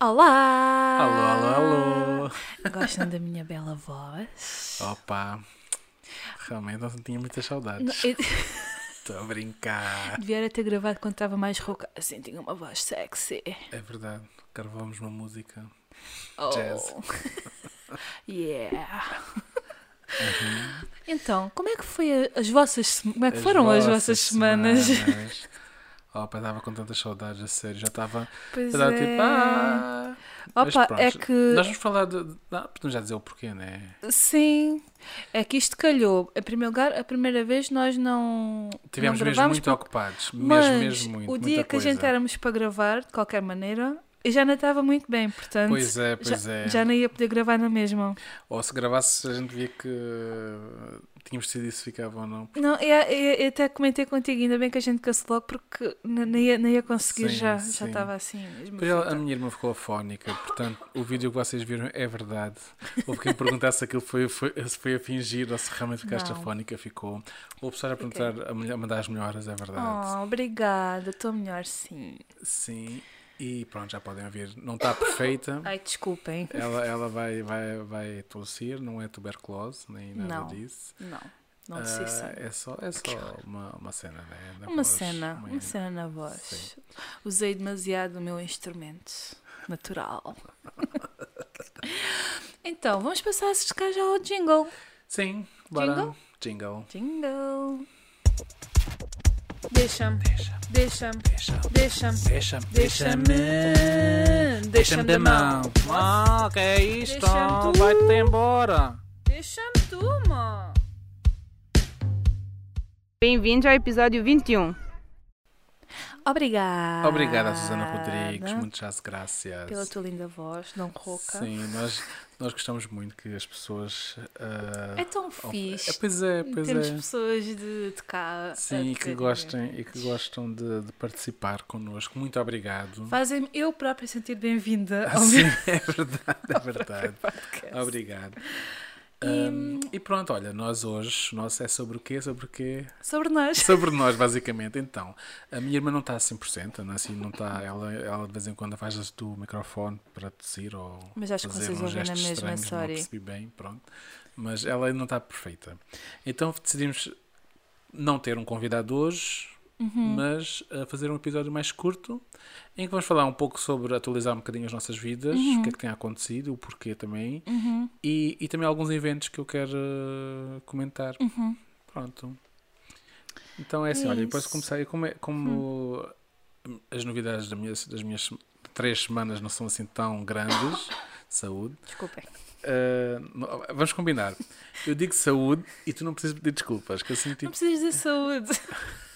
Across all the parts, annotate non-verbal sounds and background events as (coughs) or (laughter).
Olá! Alô, alô, alô. Gostam da minha bela voz? Opa, realmente não tinha muitas saudades. Não, eu (laughs) Estou a brincar. devia ter gravado quando estava mais rouca. Assim, tinha uma voz sexy. É verdade, gravamos uma música. Oh. Jazz. (laughs) Yeah! Uhum. Então, como é que foi as vossas como é que foram as vossas semanas? semanas. (laughs) Opa, estava com tantas saudades, a sério. Já estava. Pois Já estava é. tipo. Ah. Opa, pronto, é que Nós vamos falar de. Não, podemos já dizer o porquê, né? sim, é que isto calhou. Em primeiro lugar, a primeira vez nós não Tivemos não mesmo muito porque- ocupados. Mas mesmo, mesmo muito. o dia que a gente coisa. éramos para gravar, de qualquer maneira, eu já não estava muito bem, portanto, Pois é, pois já, é. já não ia poder gravar na mesma. Ou se gravasses, a gente via que tínhamos decidido se ficava ou não. Não, eu, eu- eu até comentei contigo, ainda bem que a gente cancelou porque não ia, não ia conseguir Sim, já, sim. já estava assim ela- a minha irmã ficou afónica, portanto, o vídeo que vocês viram é verdade. Houve quem perguntasse se aquilo foi, foi, se foi a fingir ou se realmente ficaste Não. afónica, ficou. Ou pessoal a perguntar, a, melhor- a mandar as melhoras, é verdade. Oh, obrigada, estou melhor sim. Sim, e pronto, já podem ouvir. Não está perfeita. (laughs) Ai, desculpem. Ela, ela vai, vai, vai tossir, não é tuberculose, nem nada Não. disso. Não, não sei se é só, é só uma, uma cena, né? Da Uma voz, cena, uma- uma cena na voz. Sim. Usei demasiado o meu instrumento natural. (laughs) então, vamos passar a já ao jingle. Sim, bora. Jingle? Jingle. Jingle. Deixa-me, Deixa, deixa-me, deixa, deixa-me, deixa, deixa-me, deixa-me. deixa-me da mão. Ah, que é isto? Vai-te embora. Deixa-me tu, mano. Bem-vindos ao episódio 21. Obrigada. Obrigada, Susana Rodrigues. Muitas graças. Pela tua linda voz, não rouca. Sim, nós, nós gostamos muito que as pessoas. ah, É tão of- fixe. É, pois é, pois Temos é. pessoas de, de cá. Sim, e que gostem, e que gostam de, de participar connosco. Muito obrigado. Fazem-me eu própria sentir bem-vinda (laughs) ao Sim, meu é verdade, é (laughs) verdade. Obrigado. E- Ahm, e pronto, olha, nós hoje, nosso é sobre o quê? Sobre o quê? Sobre nós. Sobre nós, (laughs) basicamente. Então, a minha irmã não está a 100%, não, é assim, não está, ela, ela de vez em quando faz do microfone para tossir ou Mas acho que fazer vocês uns ouvem na mesma, estranhos, não sorry. percebi bem, pronto. Mas ela não está perfeita. Então decidimos não ter um convidado hoje, Uhum. mas uh, fazer um episódio mais curto em que vamos falar um pouco sobre atualizar um bocadinho as nossas vidas, o que é que tem acontecido, o porquê também, Uhum. e, e também alguns eventos que eu quero uh, comentar. Uhum. Pronto. Então é assim, olha, depois Isso. comecei, como, é- como as novidades da minha- das minhas três semanas não são assim tão grandes, (coughs) saúde, Desculpem. uh, não- vamos combinar. Eu digo saúde e tu não precisas pedir desculpas, que assim Não tipo, precisas dizer saúde. (laughs)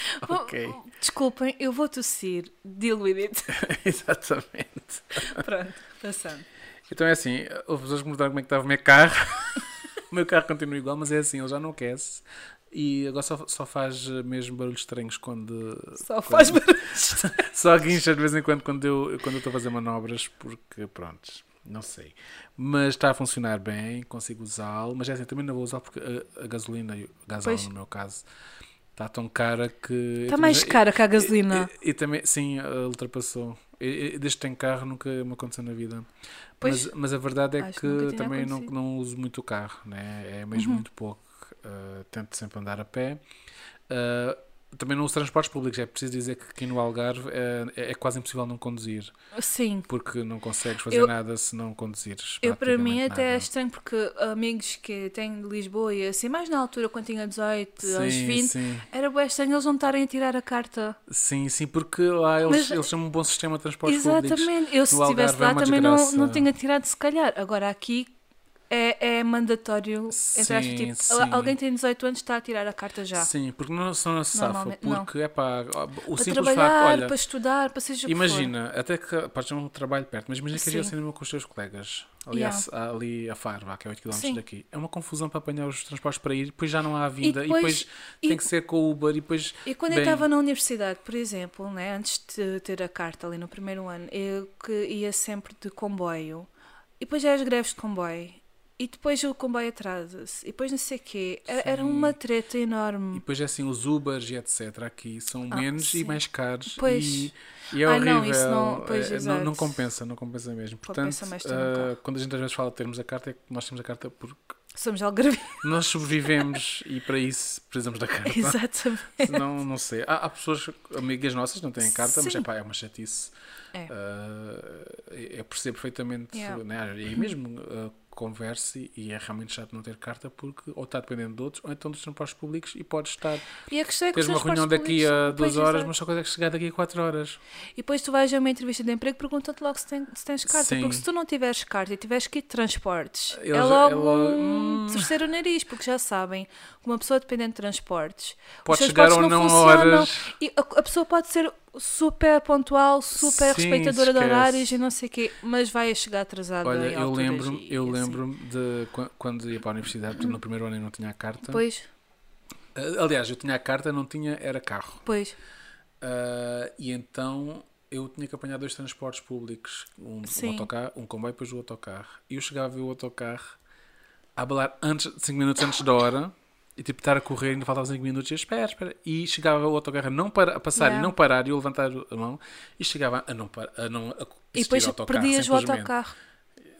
(laughs) ok, Desculpem, eu vou tossir. Deal with it. exatamente. Pronto, passando. Então é assim, houve pessoas que me perguntaram como é que estava o meu carro. (laughs) o meu carro continua igual, mas é assim, ele já não aquece. E agora só, só faz mesmo barulhos estranhos quando. Só quando- faz barulhos. (laughs) Só guincha de vez em quando quando eu quando eu estou a fazer manobras, porque pronto, não sei. Mas está a funcionar bem, consigo usá-lo, mas é assim, também não vou usar porque a, a gasolina, o gasóleo no meu caso, está tão cara que. Está mais cara que a gasolina. E, e também, sim, ultrapassou. E- e Desde que tenho carro nunca me aconteceu na vida. Pois, mas, mas a verdade é que também não, não uso muito o carro, né? é mesmo Uhum. muito pouco. Uh, tento sempre andar a pé. Uh, também não uso transportes públicos. É preciso dizer que aqui no Algarve é, é quase impossível não conduzir, Sim. porque não consegues fazer Eu- nada se não conduzires. Eu, para mim, até é estranho porque amigos que têm de Lisboa e assim, mais na altura, quando tinha 18, aos Sim, 20, sim, era bem estranho eles não estarem a tirar a carta. sim, sim, porque lá eles, Mas- eles têm um bom sistema de transportes públicos. Exatamente. Eu, se estivesse é lá, uma também não, não tinha tirado, se calhar. Agora, aqui é, é mandatório. Entre aspas, Sim, tipo, sim. alguém tem 18 anos está a tirar a carta já. Sim, porque não só não se safa, porque é pá, o para simples facto, olha, para estudar, para seja o que imagina, até que podes ter um trabalho perto, mas imagina que Sim. és ao cinema com os teus colegas, ali, Yeah. ali a Faro, vá, que é 8 km Sim. daqui, é uma confusão para apanhar os transportes para ir, depois já não há vinda, e depois- depois, e- tem que ser com o Uber, e depois, E quando eu Bem- estava na universidade, por exemplo, né, antes de ter a carta ali no primeiro ano, eu que ia sempre de comboio. E depois já as greves de comboio. E depois o comboio atrasa-se, e depois não sei o quê. Era, era uma treta E enorme. depois é assim, os Ubers e etc. aqui são Ah, menos e sim. mais caros. Pois. E, e é Ah, horrível. não, isso não- pois, É, não, não compensa, não compensa mesmo. Compensa Portanto, ah, carro. quando a gente às vezes fala de termos a carta, é que nós temos a carta porque Somos algarvios. (laughs) nós sobrevivemos e para isso precisamos da carta. Exatamente. Senão, não sei. Há, há pessoas, amigas nossas, não têm carta, mas Sim. epá, é uma chatice. É. Ah, eu percebo perfeitamente. Yeah. Né? E mesmo ah, converse e é realmente chato não ter carta porque ou está dependendo de outros ou então dos transportes públicos e podes estar. E a questão é que Tens uma reunião daqui a duas horas, pois, mas só consegues chegar daqui a quatro horas. E depois tu vais a uma entrevista de emprego e perguntam-te logo se, tem- se tens carta. Sim. Porque se tu não tiveres carta e tiveres que ir de transportes, Eles- é logo é logo, um hum. terceiro nariz, porque já sabem que uma pessoa dependente de transportes. Pode chegar ou não funcionam horas. E a, a pessoa pode ser super pontual, super Sim, respeitadora de horários e não sei o quê, mas vai chegar atrasada Olha, eu lembro-me e- eu assim. lembro de qu- quando ia para a universidade, portanto, no primeiro ano eu não tinha a carta. Pois, Ah, Aliás, eu tinha a carta, não tinha, era carro. pois, Ah, e então eu tinha que apanhar dois transportes públicos, um, um autocarro, um comboio e depois o autocarro. E eu chegava a ver o autocarro a abalar antes, 5 minutos antes da hora e tipo estar a correr, ainda faltavam 5 minutos e eu, espera, espera. E chegava o autocarro a, não para, a passar Yeah. e não parar e eu levantar a mão e chegava a não, par, a não a e depois autocarro, perdias o autocarro.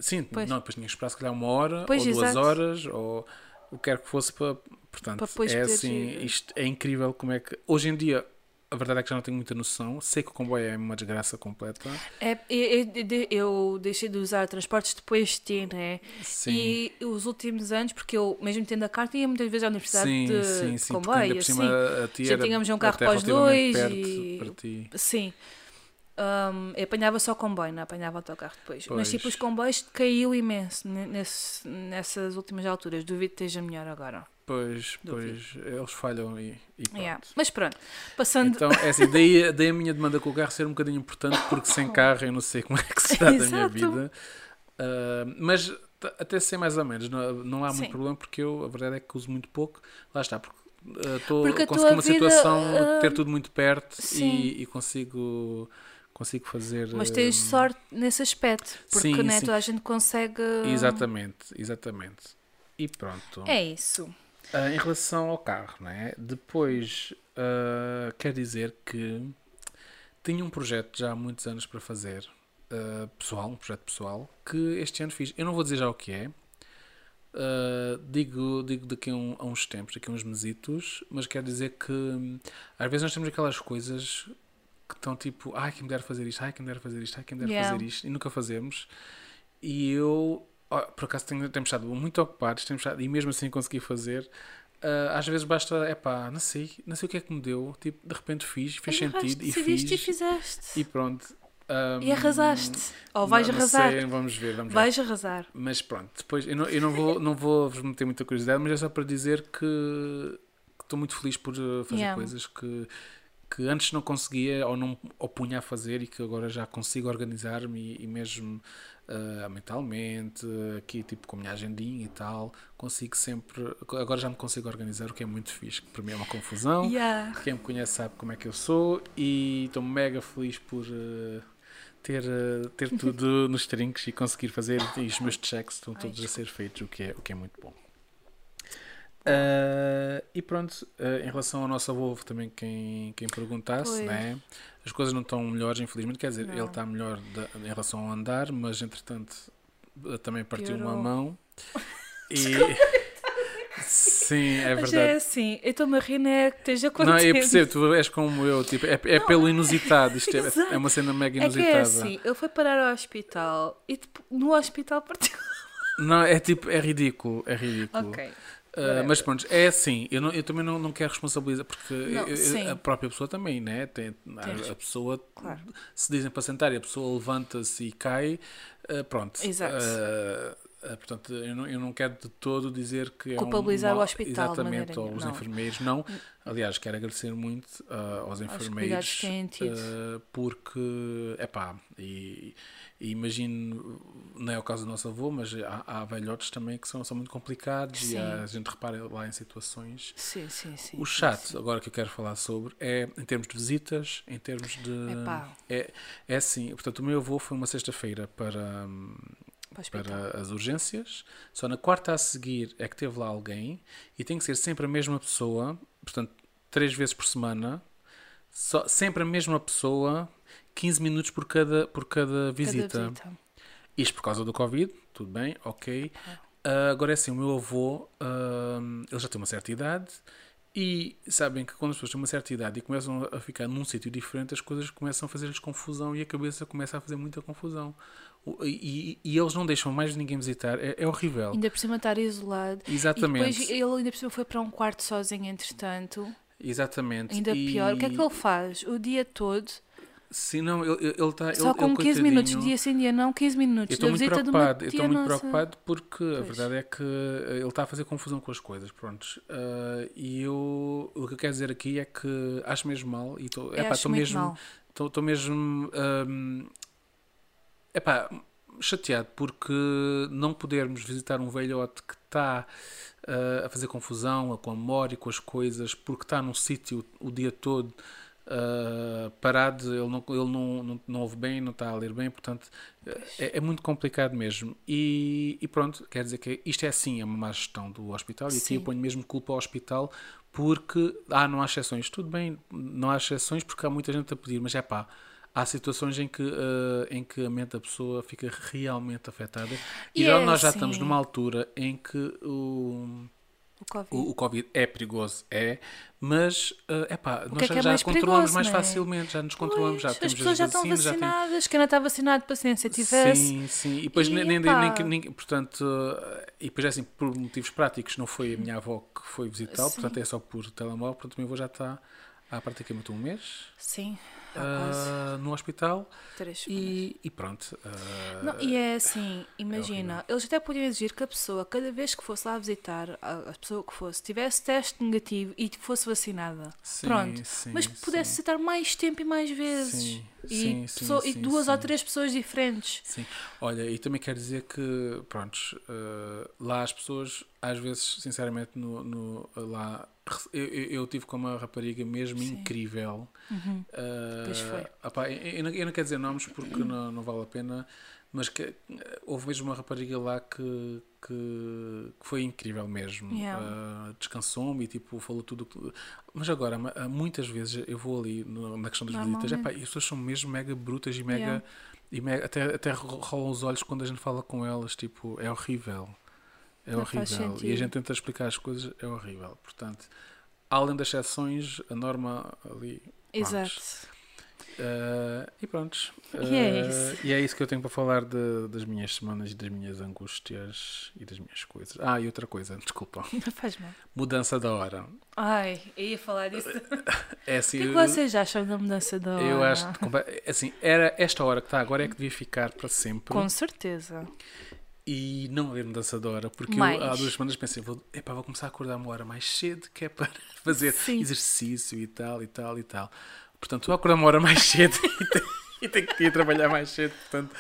Sim, Pois. não, depois tinha que esperar se calhar uma hora Pois, ou duas exato. horas ou o que quer que fosse para. Portanto, Para é assim, ir. isto é incrível como é que. Hoje em dia, a verdade é que já não tenho muita noção. Sei que o comboio é uma desgraça completa. É, eu, eu- eu deixei de usar transportes depois de ter, né? Sim. E os últimos anos, porque eu, mesmo tendo a carta, ia muitas vezes à universidade sim, de, sim, de sim, ainda comboio, por cima assim. a ti Já tínhamos um carro para os dois perto e- para ti. Sim. Um, eu apanhava só comboio, não apanhava autocarro depois. Mas Pois. tipo, os comboios caiu imenso ne- nesse- nessas últimas alturas. Duvido que esteja melhor agora. Pois, pois, eles falham e, e pronto. Yeah. Mas pronto, passando. Então, é assim, daí, daí a minha demanda com o carro ser um bocadinho importante, porque sem carro eu não sei como é que se dá da minha vida. Ah, mas até sei mais ou menos, não, não há muito Sim. problema, porque eu, a verdade é que uso muito pouco. Lá está, porque ah, estou Porque a conseguir tua uma vida, situação ah, de ter tudo muito perto e, e consigo, consigo fazer. Mas tens ah, sorte nesse aspecto. Porque sim, né, sim. toda a gente consegue. Exatamente, exatamente. E pronto. É isso. Ah, em relação ao carro, né? depois ah, quer dizer que tinha um projeto já há muitos anos para fazer, ah, pessoal, um projeto pessoal, que este ano fiz. Eu não vou dizer já o que é, ah, digo, digo daqui a, um- a uns tempos, daqui a uns mesitos, mas quer dizer que hum, às vezes nós temos aquelas coisas que estão tipo, ai, quem me dera fazer isto, ai, quem me dera fazer isto, ai, quem me dera Yeah. fazer isto, e nunca fazemos. E eu, por acaso, tenho, temos estado muito ocupados, temos estado, e mesmo assim consegui fazer. Ah, às vezes basta, é pá, não sei, não sei o que é que me deu, tipo, de repente fiz, fez sentido e fiz e fizeste. e pronto. E, Ahm, arrasaste. Ou vais não- não arrasar. sei, vamos ver, vamos ver. Vais arrasar. Mas pronto, depois eu não, eu não vou, não vou vos meter muita curiosidade, mas é só para dizer que estou muito feliz por uh, fazer Yeah. coisas que, que antes não conseguia ou não opunha a fazer e que agora já consigo organizar-me e, e mesmo uh, mentalmente, aqui tipo com a minha agendinha e tal, consigo sempre, agora já me consigo organizar, o que é muito fixe, que para mim é uma confusão. Yeah. Quem me conhece sabe como é que eu sou e estou mega feliz por uh, ter, uh, ter tudo (laughs) nos trinques e conseguir fazer e os meus checks estão todos a ser feitos, o que é, o que é muito bom. Uh, e pronto, uh, em relação ao nosso avô, também quem, quem perguntasse, Pois. né? as coisas não estão melhores, infelizmente. Quer dizer, Não. ele está melhor da- em relação ao andar, mas entretanto uh, também partiu uma Piorou. mão. (laughs) E sim, é Mas verdade. é assim, eu estou-me a rir, não é que esteja Não, contente. eu percebo, tu és como eu, tipo, é, é Não, pelo inusitado, isto é, (laughs) é uma cena mega É que inusitada. é assim, ele foi parar ao hospital e no hospital partiu. Não, é tipo, é ridículo, é ridículo. Ok. Uh, mas pronto, é assim, eu, não- eu também não, não quero responsabilizar, porque Não, eu- a própria pessoa também, né? Tem, a, a pessoa, Claro. se dizem para sentar e a pessoa levanta-se e cai, uh, pronto. Exato. Uh, portanto, eu não, eu não quero de todo dizer que é um Culpabilizar o hospital Exatamente, ou os não. enfermeiros, não. Aliás, quero agradecer muito uh, aos enfermeiros que têm tido. uh, porque, é pá, e, e imagino, não é o caso do nosso avô, mas há, há velhotes também que são, são muito complicados Sim. e a gente repara lá em situações. Sim, sim, sim. O chato, sim. agora que eu quero falar sobre, é em termos de visitas, em termos de. Epá. É, é assim, portanto, o meu avô foi uma sexta-feira para, hum, Para para as urgências. Só na quarta a seguir é que teve lá alguém e tem que ser sempre a mesma pessoa, portanto, três vezes por semana, só, sempre a mesma pessoa, 15 minutos por cada, por cada Cada visita. visita. Isto por causa do Covid, tudo bem, ok. Ah, agora é assim, o meu avô, ah, ele já tem uma certa idade e sabem que quando as pessoas têm uma certa idade e começam a ficar num sítio diferente, as coisas começam a fazer-lhes confusão e a cabeça começa a fazer muita confusão. E, e- eles não deixam mais ninguém visitar, é, é horrível. Ainda por cima estar isolado. Exatamente. E depois ele ainda por cima foi para um quarto sozinho, entretanto. Exatamente. Ainda E- pior. O que é que ele faz? O dia todo, Sim, não, ele está. Ele, só com ele, 15 minutos, dia sim, dia não, 15 minutos. Eu estou muito preocupado, eu estou muito nossa. preocupado porque a Pois. verdade é que eh, ele está a fazer confusão com as coisas, prontos. Ah, e eu, o que eu quero dizer aqui é que acho mesmo mal e estou estou mesmo, estou estou mesmo ahm, epá, chateado porque não podermos visitar um velhote que está ah, a fazer confusão com a memória, com as coisas, porque está num sítio o dia todo ah, parado, ele, não, ele não, não, não ouve bem, não está a ler bem, portanto é, é muito complicado mesmo. E, e pronto, quer dizer que isto é assim, é uma má gestão do hospital e aqui Sim. eu ponho mesmo culpa ao hospital porque ah, não há exceções. Tudo bem, não há exceções porque há muita gente a pedir, mas é pá. Há situações em que, eh, em que a mente da pessoa fica realmente afetada. E, E já, é nós já assim. estamos numa altura em que o, O Covid. o, o Covid é perigoso, é, mas é pá, nós é já, é já mais controlamos perigoso, mais é? facilmente, já nos controlamos, já Pois, temos as pessoas já estão vacinas, já temos- vacinadas. Quem não está vacinado, paciência, tivesse. Sim, sim. E depois E, nem, nem, epá. nem, portanto, eh, e depois é assim, por motivos práticos, não foi a minha avó que foi Sim. portanto é só por telemóvel, portanto o meu avô já está há praticamente um mês Sim, ah, no hospital três e, e pronto. ah, Não, e é assim, imagina, eles até podiam exigir que a pessoa, cada vez que fosse lá visitar, a, pessoa que fosse, tivesse teste negativo e fosse vacinada. sim, Pronto. sim, Mas que pudesse sim. visitar mais tempo e mais vezes. Sim, e, sim, pessoa- e duas ou três pessoas diferentes. Sim, olha, e também quero dizer que, prontos, eh, lá as pessoas, às vezes, sinceramente, no, no- lá, eu, eu, tive com uma rapariga mesmo Sim. incrível. Uhum. Eh, Pois foi. opá, eu, eu não, quero dizer nomes porque não, não vale a pena, mas que, houve mesmo uma rapariga lá que, que, que foi incrível mesmo. Yeah. Eh, Descansou-me e tipo, falou tudo. Mas agora, ma- muitas vezes eu vou ali no- na questão das visitas, epá, e as pessoas são mesmo mega brutas e mega. Yeah. E me- até, até ro- rolam os olhos quando a gente fala com elas, tipo, é horrível. É Não horrível. E a gente tenta explicar as coisas, é horrível. Portanto, além das exceções, a norma ali. Exato. Eh, e pronto. E é Eh, isso. E é isso que eu tenho para falar de- das minhas semanas e das minhas angústias e das minhas coisas. Ah, e outra coisa, desculpa. (laughs) Não faz mal. Mudança da hora. Ai, eu ia falar disso. O É assim, que é que vocês acham da mudança da hora? eu acho que, compa- assim, era esta hora que está agora é que devia ficar para sempre. Com certeza. E não haver mudança de hora, porque Mais. eu há duas semanas pensei, vou, epá, vou começar a acordar uma hora mais cedo, que é para (laughs) fazer Sim. exercício e tal, e tal, e tal. Portanto, vou acordar uma hora mais (laughs) cedo e tenho, e tenho que ir trabalhar mais cedo, portanto,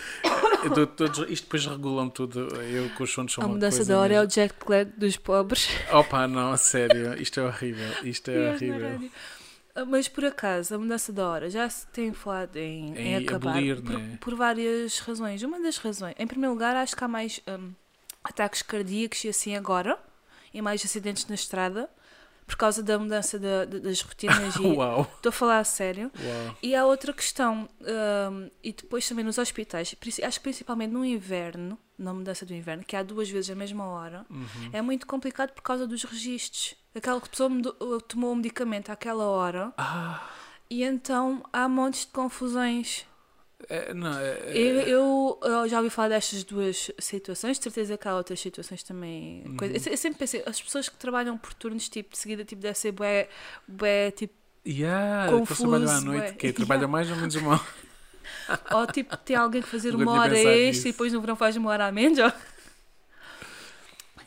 eu dou todos, isto depois regulam tudo, eu com os sonos são A mudança da hora é o mesmo. Jack Lag dos pobres. Opa, não, sério, isto é horrível, isto é na (laughs) horrível. Ah, Mas por acaso, a mudança da hora já se tem falado em, em, Em acabar abolir, por, né? por várias razões. Uma das razões, em primeiro lugar, acho que há mais hum, ataques cardíacos e assim agora, e mais acidentes na estrada, por causa da mudança da- da- das rotinas. (laughs) e Uau, Estou a falar a sério. uau. E há outra questão, hum, e depois também nos hospitais, acho que principalmente no inverno, na mudança do inverno, que há duas vezes a mesma hora, Uhum. é muito complicado por causa dos registros. Aquela pessoa mudou- tomou o medicamento àquela hora Ah, e então há montes de confusões. É, não, é, é- Eu, eu, eu já ouvi falar destas duas situações, de certeza que há outras situações também. Uhum. coisa- Eu, eu sempre pensei, as pessoas que trabalham por turnos tipo, de seguida tipo, deve ser bué, bué, tipo, Yeah, que eles trabalham à confuso, noite, é. que trabalha mais ou menos uma (laughs) ou tipo, tem alguém que fazer uma hora extra nisso. e depois no verão faz uma hora a menos. ó.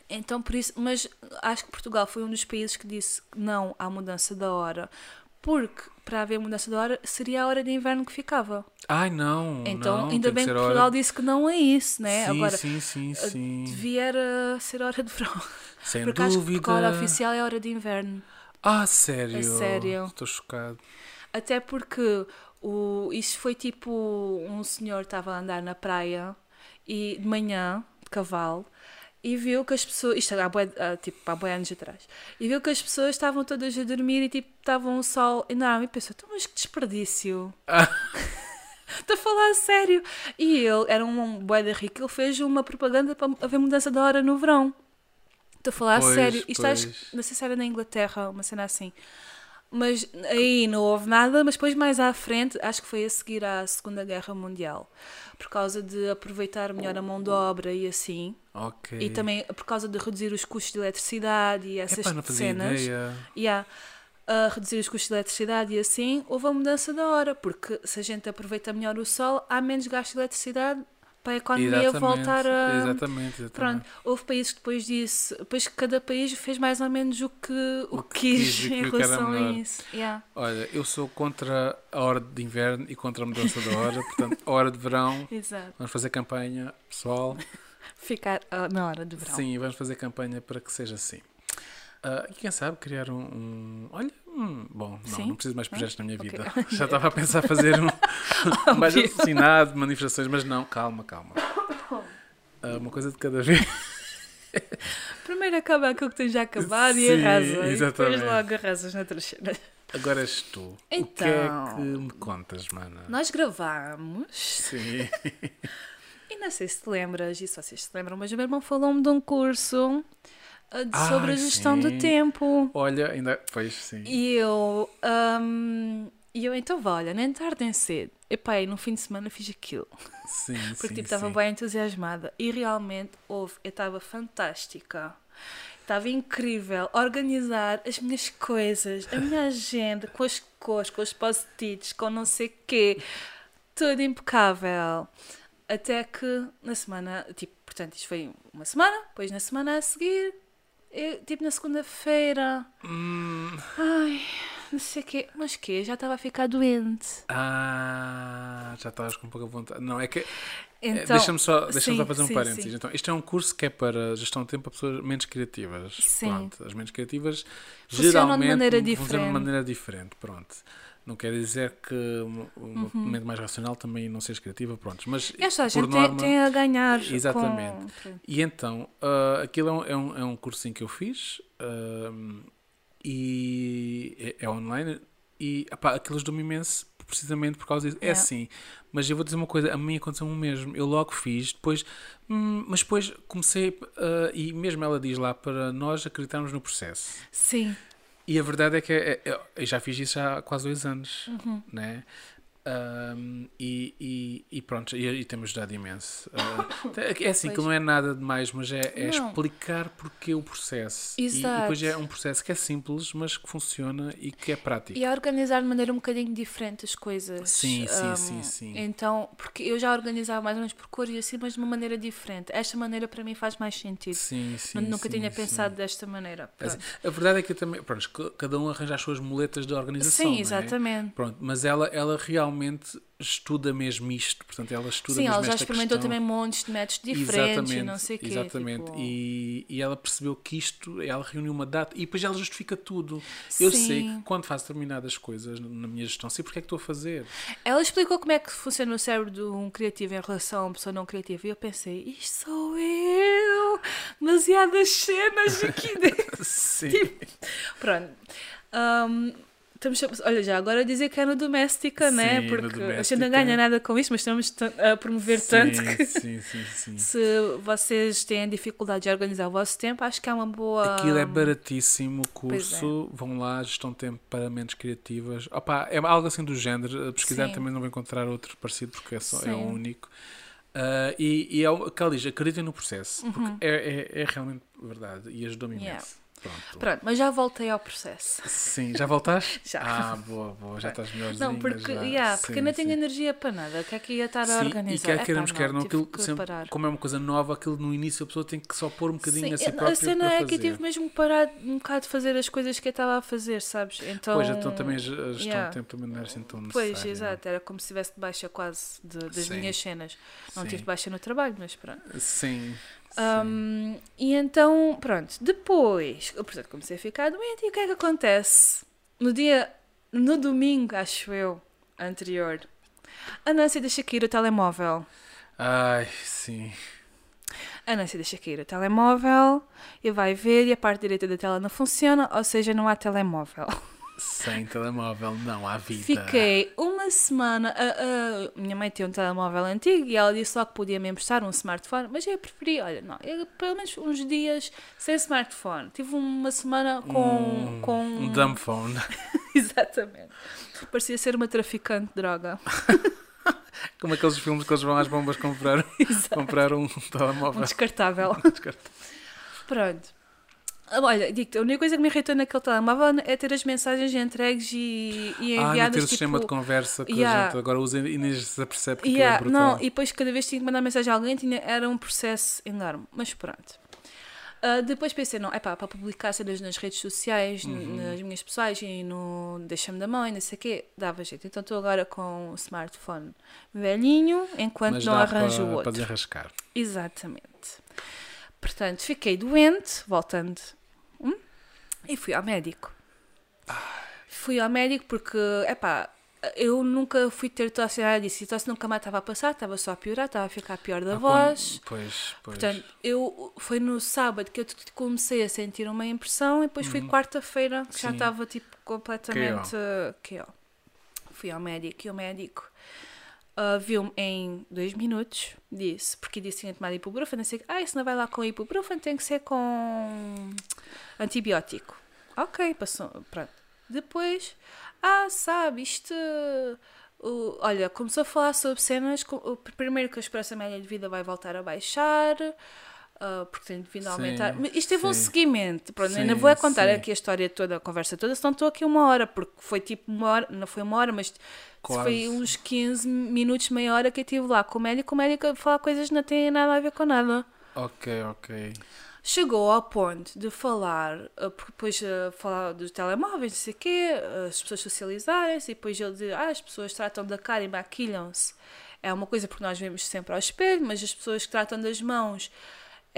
Então, por isso, mas acho que Portugal foi um dos países que disse não à mudança da hora, porque para haver mudança da hora seria a hora de inverno que ficava. Ai, não. Então, não, ainda bem que Portugal hora... disse que não é isso, né? Sim, Agora, sim, sim, eh, sim. devia ser hora de verão. Sem Porque dúvida. porque a hora oficial é hora de inverno. Ah, sério? A sério. Estou chocado. Até porque o, isso foi tipo um senhor estava a andar na praia e de manhã, de cavalo, e viu que as pessoas, isto há bué, tipo, há bué anos atrás, e viu que as pessoas estavam todas a dormir e tipo, estavam um sol enorme, e pensou, então, mas que desperdício. (laughs) Estou a falar a sério. E ele era um bué da rico, ele fez uma propaganda para haver mudança da hora no verão. Estou a falar a Pois, sério. Isto acho, pois. não sei se era na Inglaterra, uma cena assim. Mas aí não houve nada, mas depois mais à frente, acho que foi a seguir à Segunda Guerra Mundial, por causa de aproveitar melhor a mão de obra e assim, Ok. e também por causa de reduzir os custos de eletricidade e essas Epá, não fazia cenas. ideia. E há a reduzir os custos de eletricidade e assim, houve a mudança da hora, porque se a gente aproveita melhor o sol, há menos gasto de eletricidade para a economia Exatamente, voltar a. Exatamente, exatamente. Pronto, houve países que depois disso, depois que cada país fez mais ou menos o que, o O que quis quis em relação a isso. Yeah. Olha, eu sou contra a hora de inverno e contra a mudança da hora. Portanto, a hora de verão, Exato. vamos fazer campanha, pessoal. Ficar ah, na hora de verão. Sim, vamos fazer campanha para que seja assim. Ah, e quem sabe criar um. um- olha, hum, bom, não, não preciso mais projetos na minha Ok. vida. (laughs) Já estava a pensar fazer um (laughs) mais Óbvio. assinado, manifestações, mas não, calma, calma. Ah, uma coisa de cada vez. (laughs) Primeiro acaba aquilo que tens já acabado e Sim, arrasa. E exatamente. depois logo arrasas na terceira. Agora és tu. O que é Então. que me contas, mana? Nós gravámos Sim. E não sei se te lembras, e se vocês se lembram, mas o meu irmão falou-me de um curso sobre a gestão do sim. tempo. Olha, ainda. Pois sim. E eu, ahm, e eu então, vá, olha, nem tarde nem cedo. Epá, e no fim de semana fiz aquilo. Sim, (laughs) Porque sim, tipo, estava bem entusiasmada. E realmente houve, eu estava fantástica. Estava incrível organizar as minhas coisas, a minha agenda, com as cores, com os post-its, com não sei o quê. Tudo impecável. Até que na semana, tipo, portanto, isto foi uma semana, depois na semana a seguir, eu, tipo na segunda-feira, Hum, ai, não sei o quê, mas quê? Já estava a ficar doente. ah, já estavas com pouca vontade. Não, é que. é, Então, deixa-me só, deixa sim, só fazer um sim, parênteses. sim. Então, isto é um curso que é para gestão de tempo para pessoas menos criativas. Sim. Pronto, as menos criativas Funcionam de geralmente maneira funcionam de diferente. maneira diferente. Pronto. Não quer dizer que uma, Uhum. mente mais racional também não seja criativa, pronto. Mas esta por gente tem, norma, tem a ganhar. Exatamente. Com... E então, ah, aquilo é um, é, um, é um cursinho que eu fiz ahm, e é, é online e epá, aquilo ajudou-me imenso precisamente por causa disso. É Yeah. assim, mas eu vou dizer uma coisa, a mim aconteceu o mesmo. Eu logo fiz, depois, hum, mas depois comecei, ah, e mesmo ela diz lá para nós acreditarmos no processo. Sim. E a verdade é que é- é- eu já fiz isso há quase dois anos, Uhum. né? Ahm, e, e, e pronto, e, e temos ajudado imenso. Ah, é assim, que não é nada demais, mas é, é explicar porque o processo. E- E, Exato. depois é um processo que é simples, mas que funciona e que é prático. E a organizar de maneira um bocadinho diferente as coisas. Sim, sim, Ahm, sim, sim. Então, porque eu já organizava mais ou menos por cores e assim, mas de uma maneira diferente. Esta maneira para mim faz mais sentido. Sim, sim. Nu- Nunca sim, tinha sim. pensado desta maneira. Assim, Pronto. a verdade é que eu também, pronto, cada um arranja as suas muletas de organização. Sim, é? exatamente. Pronto, mas ela, ela realmente estuda mesmo isto, portanto, ela estuda Sim, ela já experimentou questão. também montes de métodos diferentes e não sei o quê. Exatamente. tipo- E, e ela percebeu que isto, ela reuniu uma data e depois ela justifica tudo. Eu Sim. sei que quando faço determinadas coisas na minha gestão, sei porque é que estou a fazer. Ela explicou como é que funciona o cérebro de um criativo em relação a uma pessoa não criativa. E eu pensei, isto sou eu! Demasiadas cenas aqui (laughs) dentro. Sim. Pronto. Ahm, estamos, olha, já agora dizer que é no doméstica, né? Sim, no Porque a gente não Doméstica. ganha nada com isto, mas estamos a promover tanto sim, que sim, sim, sim. (laughs) se vocês têm dificuldade de organizar o vosso tempo, acho que é uma boa. Aquilo é baratíssimo o é. curso. Vão lá, gestão de tempo para mentes criativas. Opa, é algo assim do género. Pesquisar Sim. também não vou encontrar outro parecido porque é, só, é o único. Ah, e, e é o que ela diz, acreditem no processo, porque é, é, é realmente verdade e ajudou-me Uhum. Yeah. Pronto. Pronto, mas já voltei ao processo. Sim, já voltaste? (laughs) Já. Ah, boa, boa, já estás melhorzinha. Não, porque, já. yeah, porque Sim, não tenho sim. energia para nada. O que é que ia estar a Sim, organizar? e quer queiramos, quer não, aquilo que sempre, parar. como é uma coisa nova, aquilo no início a pessoa tem que só pôr um bocadinho Sim, a si a própria cena para é que eu tive mesmo que parar um bocado de fazer as coisas que eu estava a fazer, sabes? Então, Pois, então também a ge- a gestão yeah. de tempo também não era assim tão necessária. Pois, exato, era como se estivesse de baixa quase de- das minhas cenas. Não tive baixa no trabalho, mas pronto. Sim. Hum, e então, pronto, depois, eu portanto, comecei a ficar doente e o que é que acontece? No dia, no domingo, acho eu, anterior, a Nancy deixa cair o telemóvel. Ai, sim. A Nancy deixa cair o telemóvel e vai ver e a parte direita da tela não funciona, ou seja, não há telemóvel. (laughs) Sem telemóvel não há vida. Fiquei uma semana. A, a- minha mãe tinha um telemóvel antigo e ela disse só que podia me emprestar um smartphone, mas eu preferi, olha, não, eu, pelo menos uns dias sem smartphone. Tive uma semana com. um, com... um dumb (laughs) phone. Exatamente. Parecia ser uma traficante de droga. (laughs) Como aqueles filmes que eles vão às bombas comprar, (laughs) comprar um Um telemóvel. descartável. Pronto. Ah, Olha, digo-te, a única coisa que me irritou naquele telemóvel é ter as mensagens entregues e, e Ah, não enviadas ter o tipo... sistema de conversa que Yeah. a gente agora usa e nem se apercebe que aquilo Yeah, é brutal. não, e depois cada vez que tinha que mandar mensagem a alguém tinha, era um processo enorme. Mas pronto. Ah, depois pensei, não, é pá, para publicar cenas nas redes sociais, Uhum. nas minhas pessoais e no Deixa-me da mãe, não sei o quê, dava jeito. Então estou agora com o smartphone velhinho, enquanto Mas não arranjo para, o para outro. desenrascar. Exatamente. Portanto, fiquei doente, voltando, e fui ao médico. Fui ao médico porque, epá, eu nunca fui ter tosse nada disso. E tosse nunca mais estava a passar, estava só a piorar, estava a ficar pior da Ah, voz. Pois, pois. Portanto, eu, foi no sábado que eu comecei a sentir uma impressão e depois foi quarta-feira que já Uhum. Sim. estava tipo completamente KO. Fui ao médico e o médico ah, viu-me em dois minutos, disse, porque disse que tinha tomado ibuprofeno, disse, ah, isso não vai lá com ibuprofeno, tem que ser com antibiótico. Ok, passou, pronto. Depois, ah, sabe, isto... o- olha, começou a falar sobre cenas. co- o- Primeiro que a esperança média de vida vai voltar a baixar, ah, porque tem vindo a Sim, aumentar. Mas isto teve um sim. seguimento. Pronto, Sim, ainda vou é contar sim. aqui a história toda, a conversa toda, senão estou aqui uma hora, porque foi tipo uma hora, não foi uma hora, mas Quase. foi uns 15 minutos, meia hora que eu estive lá com o médico. O médico a falar coisas que não têm nada a ver com nada. Ok, ok. Chegou ao ponto de falar, uh, porque depois uh, falar dos telemóveis, não sei o quê, uh, as pessoas socializarem-se, e depois ele dizer, ah, as pessoas tratam da cara e maquilham-se. É uma coisa porque nós vemos sempre ao espelho, mas as pessoas que tratam das mãos,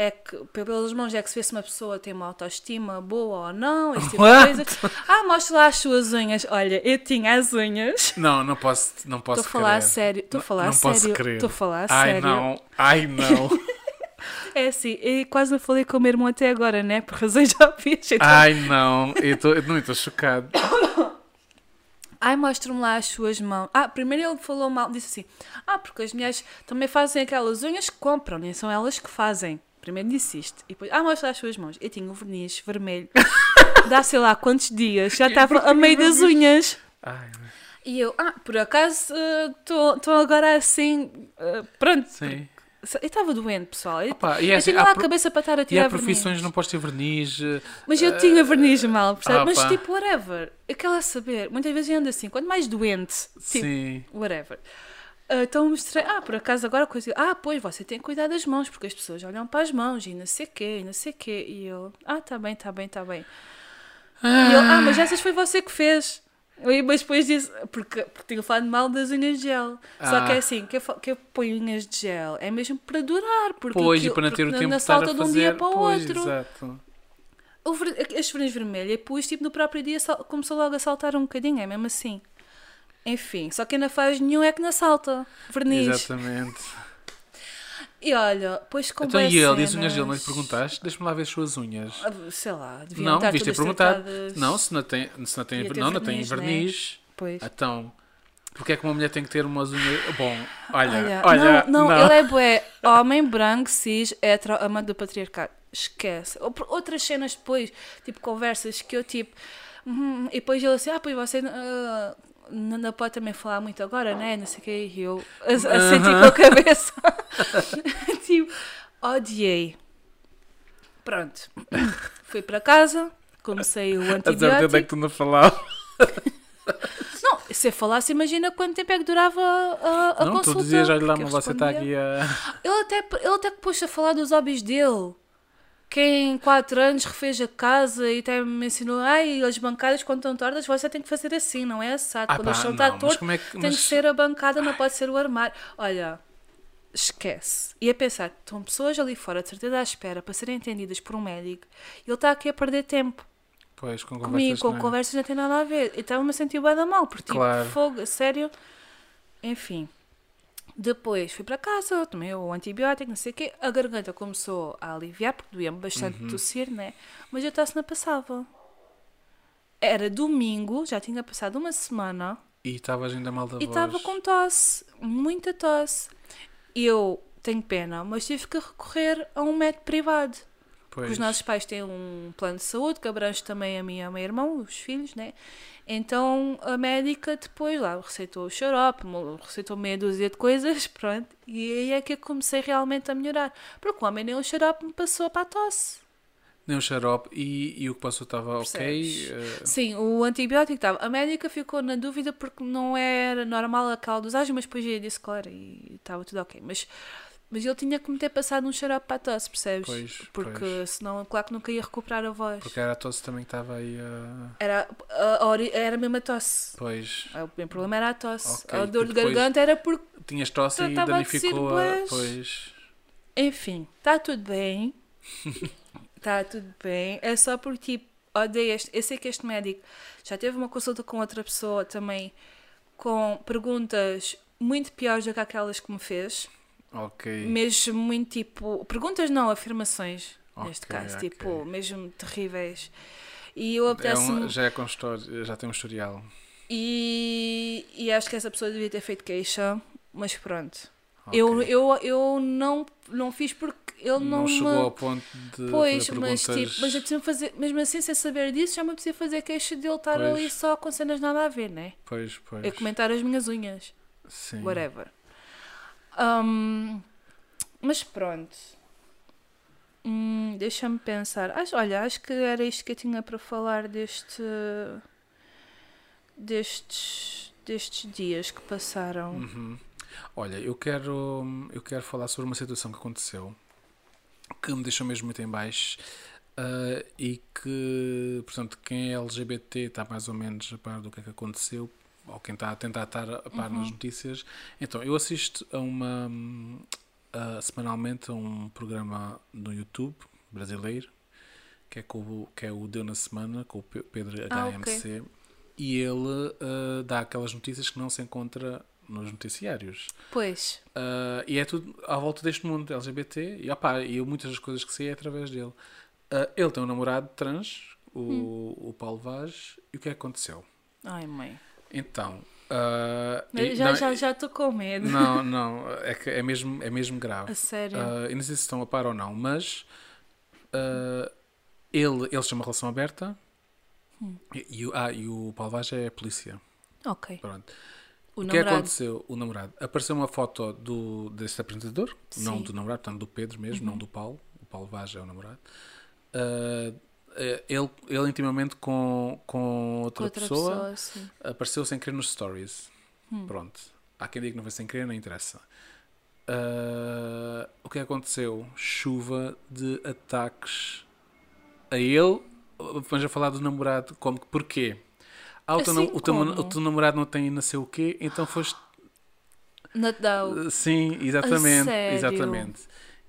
é que pelas mãos é que se vê se uma pessoa tem uma autoestima boa ou não, esse tipo de What? coisa. Ah, mostra lá as suas unhas. Olha, eu tinha as unhas. Não, não posso, não posso Estou a falar sério, estou a Não- falar não posso sério. crer. Estou a falar a Ai, sério. não. Ai, não. (laughs) É assim, eu quase não falei com o meu irmão até agora, né? Por razões (laughs) óbvias. Então, Ai, não. Eu tô- eu não estou chocado. (coughs) Ai, mostra-me lá as suas mãos. Ah, primeiro ele falou mal, disse assim: Ah, porque as mulheres também fazem aquelas unhas que compram, nem são elas que fazem. Primeiro disse isto. E depois, ah, mostra as suas mãos. Eu tinha um verniz vermelho. (laughs) Dá sei lá quantos dias. Já estava a meio das unhas. Ai, E eu, ah, por acaso estou agora assim. ah, pronto. sim. Eu estava doente, pessoal. Eu, Opa, e é eu assim, tinha há lá a cabeça para estar a E tirar há profissões verniz. não podes ter verniz. eh, Mas eu tinha verniz mal, percebe? ah, Mas tipo, whatever. Eu quero saber. Muitas vezes eu ando assim, quanto mais doente, tipo, Sim. whatever. Ah, então mostrei, ah, por acaso agora coisa. Ah, pois você tem que cuidar das mãos, porque as pessoas olham para as mãos e não sei o quê, e não sei o quê. E eu, ah, tá bem, tá bem, tá bem. E eu, ah, mas essas foi você que fez. E, mas depois disse, porque, porque tinha falado mal das unhas de gel. Só que Ah. é assim, que eu, que eu ponho unhas de gel é mesmo para durar. Porque Pois, e aquilo- para não ter o tempo na salta de um dia para o pois, outro. Exato. O As verniz vermelha eu pus tipo no próprio dia sal- começou logo a saltar um bocadinho, é mesmo assim. Enfim, só que ainda faz nenhum é que não salta verniz. Exatamente. E olha, pois com Então, e ele, e as unhas dele, não lhe cenas- perguntaste? Deixa-me lá ver as suas unhas. Ah, Sei lá, deviam Não, devias ter perguntado. tratadas. Não, se não tem, se não tem, Devia não, não tem verniz, né? verniz. Pois. Então, porque é que uma mulher tem que ter umas unhas. Bom, olha, Olha, olha. não, não, ele é bué, homem branco, cis, hetero, amante do patriarcado. Esquece. Outras cenas depois, tipo conversas que eu tipo. "Hum", e depois ele assim, ah, pois você ah, não, não pode também falar muito agora, né? Não sei o que. E eu a, a sentir com a cabeça. (laughs) tipo, odiei. Pronto. Fui para casa, comecei o A dizer onde é antibiótico. que tu não falava. (laughs) Não, se eu falasse, imagina quanto tempo é que durava a, a Não, consulta. tu dizias, olha lá, mas você está aqui a. Ele até, ele até que pôs a falar dos hobbies dele. Que em 4 anos refez a casa e até me ensinou, ai, as bancadas quando estão tortas, você tem que fazer assim, não é assado. Ah, quando pá, o chão está torto, é que- tem mas- que ser a bancada, não pode ser o armário. Olha, esquece. E a pensar, estão pessoas ali fora, de certeza à espera, para serem entendidas por um médico, e ele está aqui a perder tempo. Pois, com Comigo, conversas. com não é? conversas não tem nada a ver. E estava-me a sentir bem da mal, porque tipo, Claro. fogo, a sério. Enfim. Depois fui para casa, tomei o antibiótico, não sei o quê. A garganta começou a aliviar, porque doía-me bastante Uhum. tossir, né? Mas a tosse não passava. Era domingo, já tinha passado uma semana E estavas ainda mal da e voz. estava com tosse, muita tosse. Eu tenho pena, mas tive que recorrer a um médico privado. Pois. Os nossos pais têm um plano de saúde que abrange também a mim e ao meu irmão, os filhos, né? Então a médica depois lá receitou o xarope, receitou meia dúzia de coisas, (laughs) pronto. E aí é que eu comecei realmente a melhorar. Porque o homem nem o xarope me passou para a tosse. Nem o xarope e, e o que passou estava ok. Eh, Sim, o antibiótico estava. A médica ficou na dúvida porque não era normal aquela dosagem, mas depois eu disse, claro, e estava tudo ok. Mas, mas ele tinha que me ter passado um xarope para a tosse, percebes? Pois, porque pois. senão, claro que nunca ia recuperar a voz. porque era a tosse também que estava aí a. Era, a, ori- era mesmo a tosse. Pois. O meu problema era a tosse. Ok, A dor de garganta era porque. Tinhas tosse e danificou a. Pois. Enfim, está tudo bem. Está (laughs) tudo bem. É só porque, tipo, odeio este. Eu sei que este médico já teve uma consulta com outra pessoa também com perguntas muito piores do que aquelas que me fez. Ok. Mesmo muito tipo. Perguntas não, afirmações. Neste Ok, caso, ok. tipo, mesmo terríveis. E eu É apetece um, já é com história, já tem um historial. E, e acho que essa pessoa devia ter feito queixa, mas pronto. Ok. Eu, eu, eu não, não fiz porque ele não, não chegou me... ao ponto de Pois, mas, perguntas. tipo, mas eu preciso fazer, mesmo assim, sem saber disso, já me precisa fazer queixa dele estar Pois. ali só com cenas nada a ver, né? Pois, pois. É comentar as minhas unhas, Sim. whatever. Um, mas pronto. Hum, Deixa-me pensar. Acho, olha, acho que era isto que eu tinha para falar deste. destes. destes dias que passaram. Uhum. Olha, eu quero, eu quero falar sobre uma situação que aconteceu que me deixou mesmo muito em baixo ah, e que, portanto, quem é LGBT está mais ou menos a par do que é que aconteceu ou quem está a tentar estar a par nas notícias. Então, eu assisto a uma hum, ah, semanalmente a um programa no YouTube brasileiro que é, com, o- que é o Deu na Semana com o Pe- Pedro Ah, HMC e ele ah, dá aquelas notícias que não se encontra nos noticiários. Pois. Uh, e é tudo à volta deste mundo LGBT. E, opá, e eu, muitas das coisas que sei é através dele. Uh, ele tem um namorado trans, o, o Paulo Vaz. E o que é que aconteceu? Ai, mãe. Então. uh, Já não, já já estou com medo. não, (laughs) não, é, que é, mesmo, é mesmo grave. A sério. Uh, eu não sei se estão a par ou não, mas uh, ele, eles têm uma relação aberta. Hum. E, e o- ah, e o Paulo Vaz é polícia. ok. Pronto. O O que namorado. aconteceu? O namorado. Apareceu uma foto do, desse apresentador, não Sim. Uhum. do namorado, portanto do Pedro mesmo, não do Paulo. O Paulo Vaz é o namorado. Eh, ele, ele intimamente com, com outra, Outra pessoa, pessoa, apareceu sem querer nos stories. Hum. Pronto. Há quem diga que não foi sem querer, não interessa. Ah, o que aconteceu? Chuva de ataques a ele. Vamos a falar do namorado. Como porquê? Ah, o, teu, Assim nam- o, teu, o teu namorado não tem não sei o quê, então foste Natal. Uh, Sim, exatamente, sério? exatamente.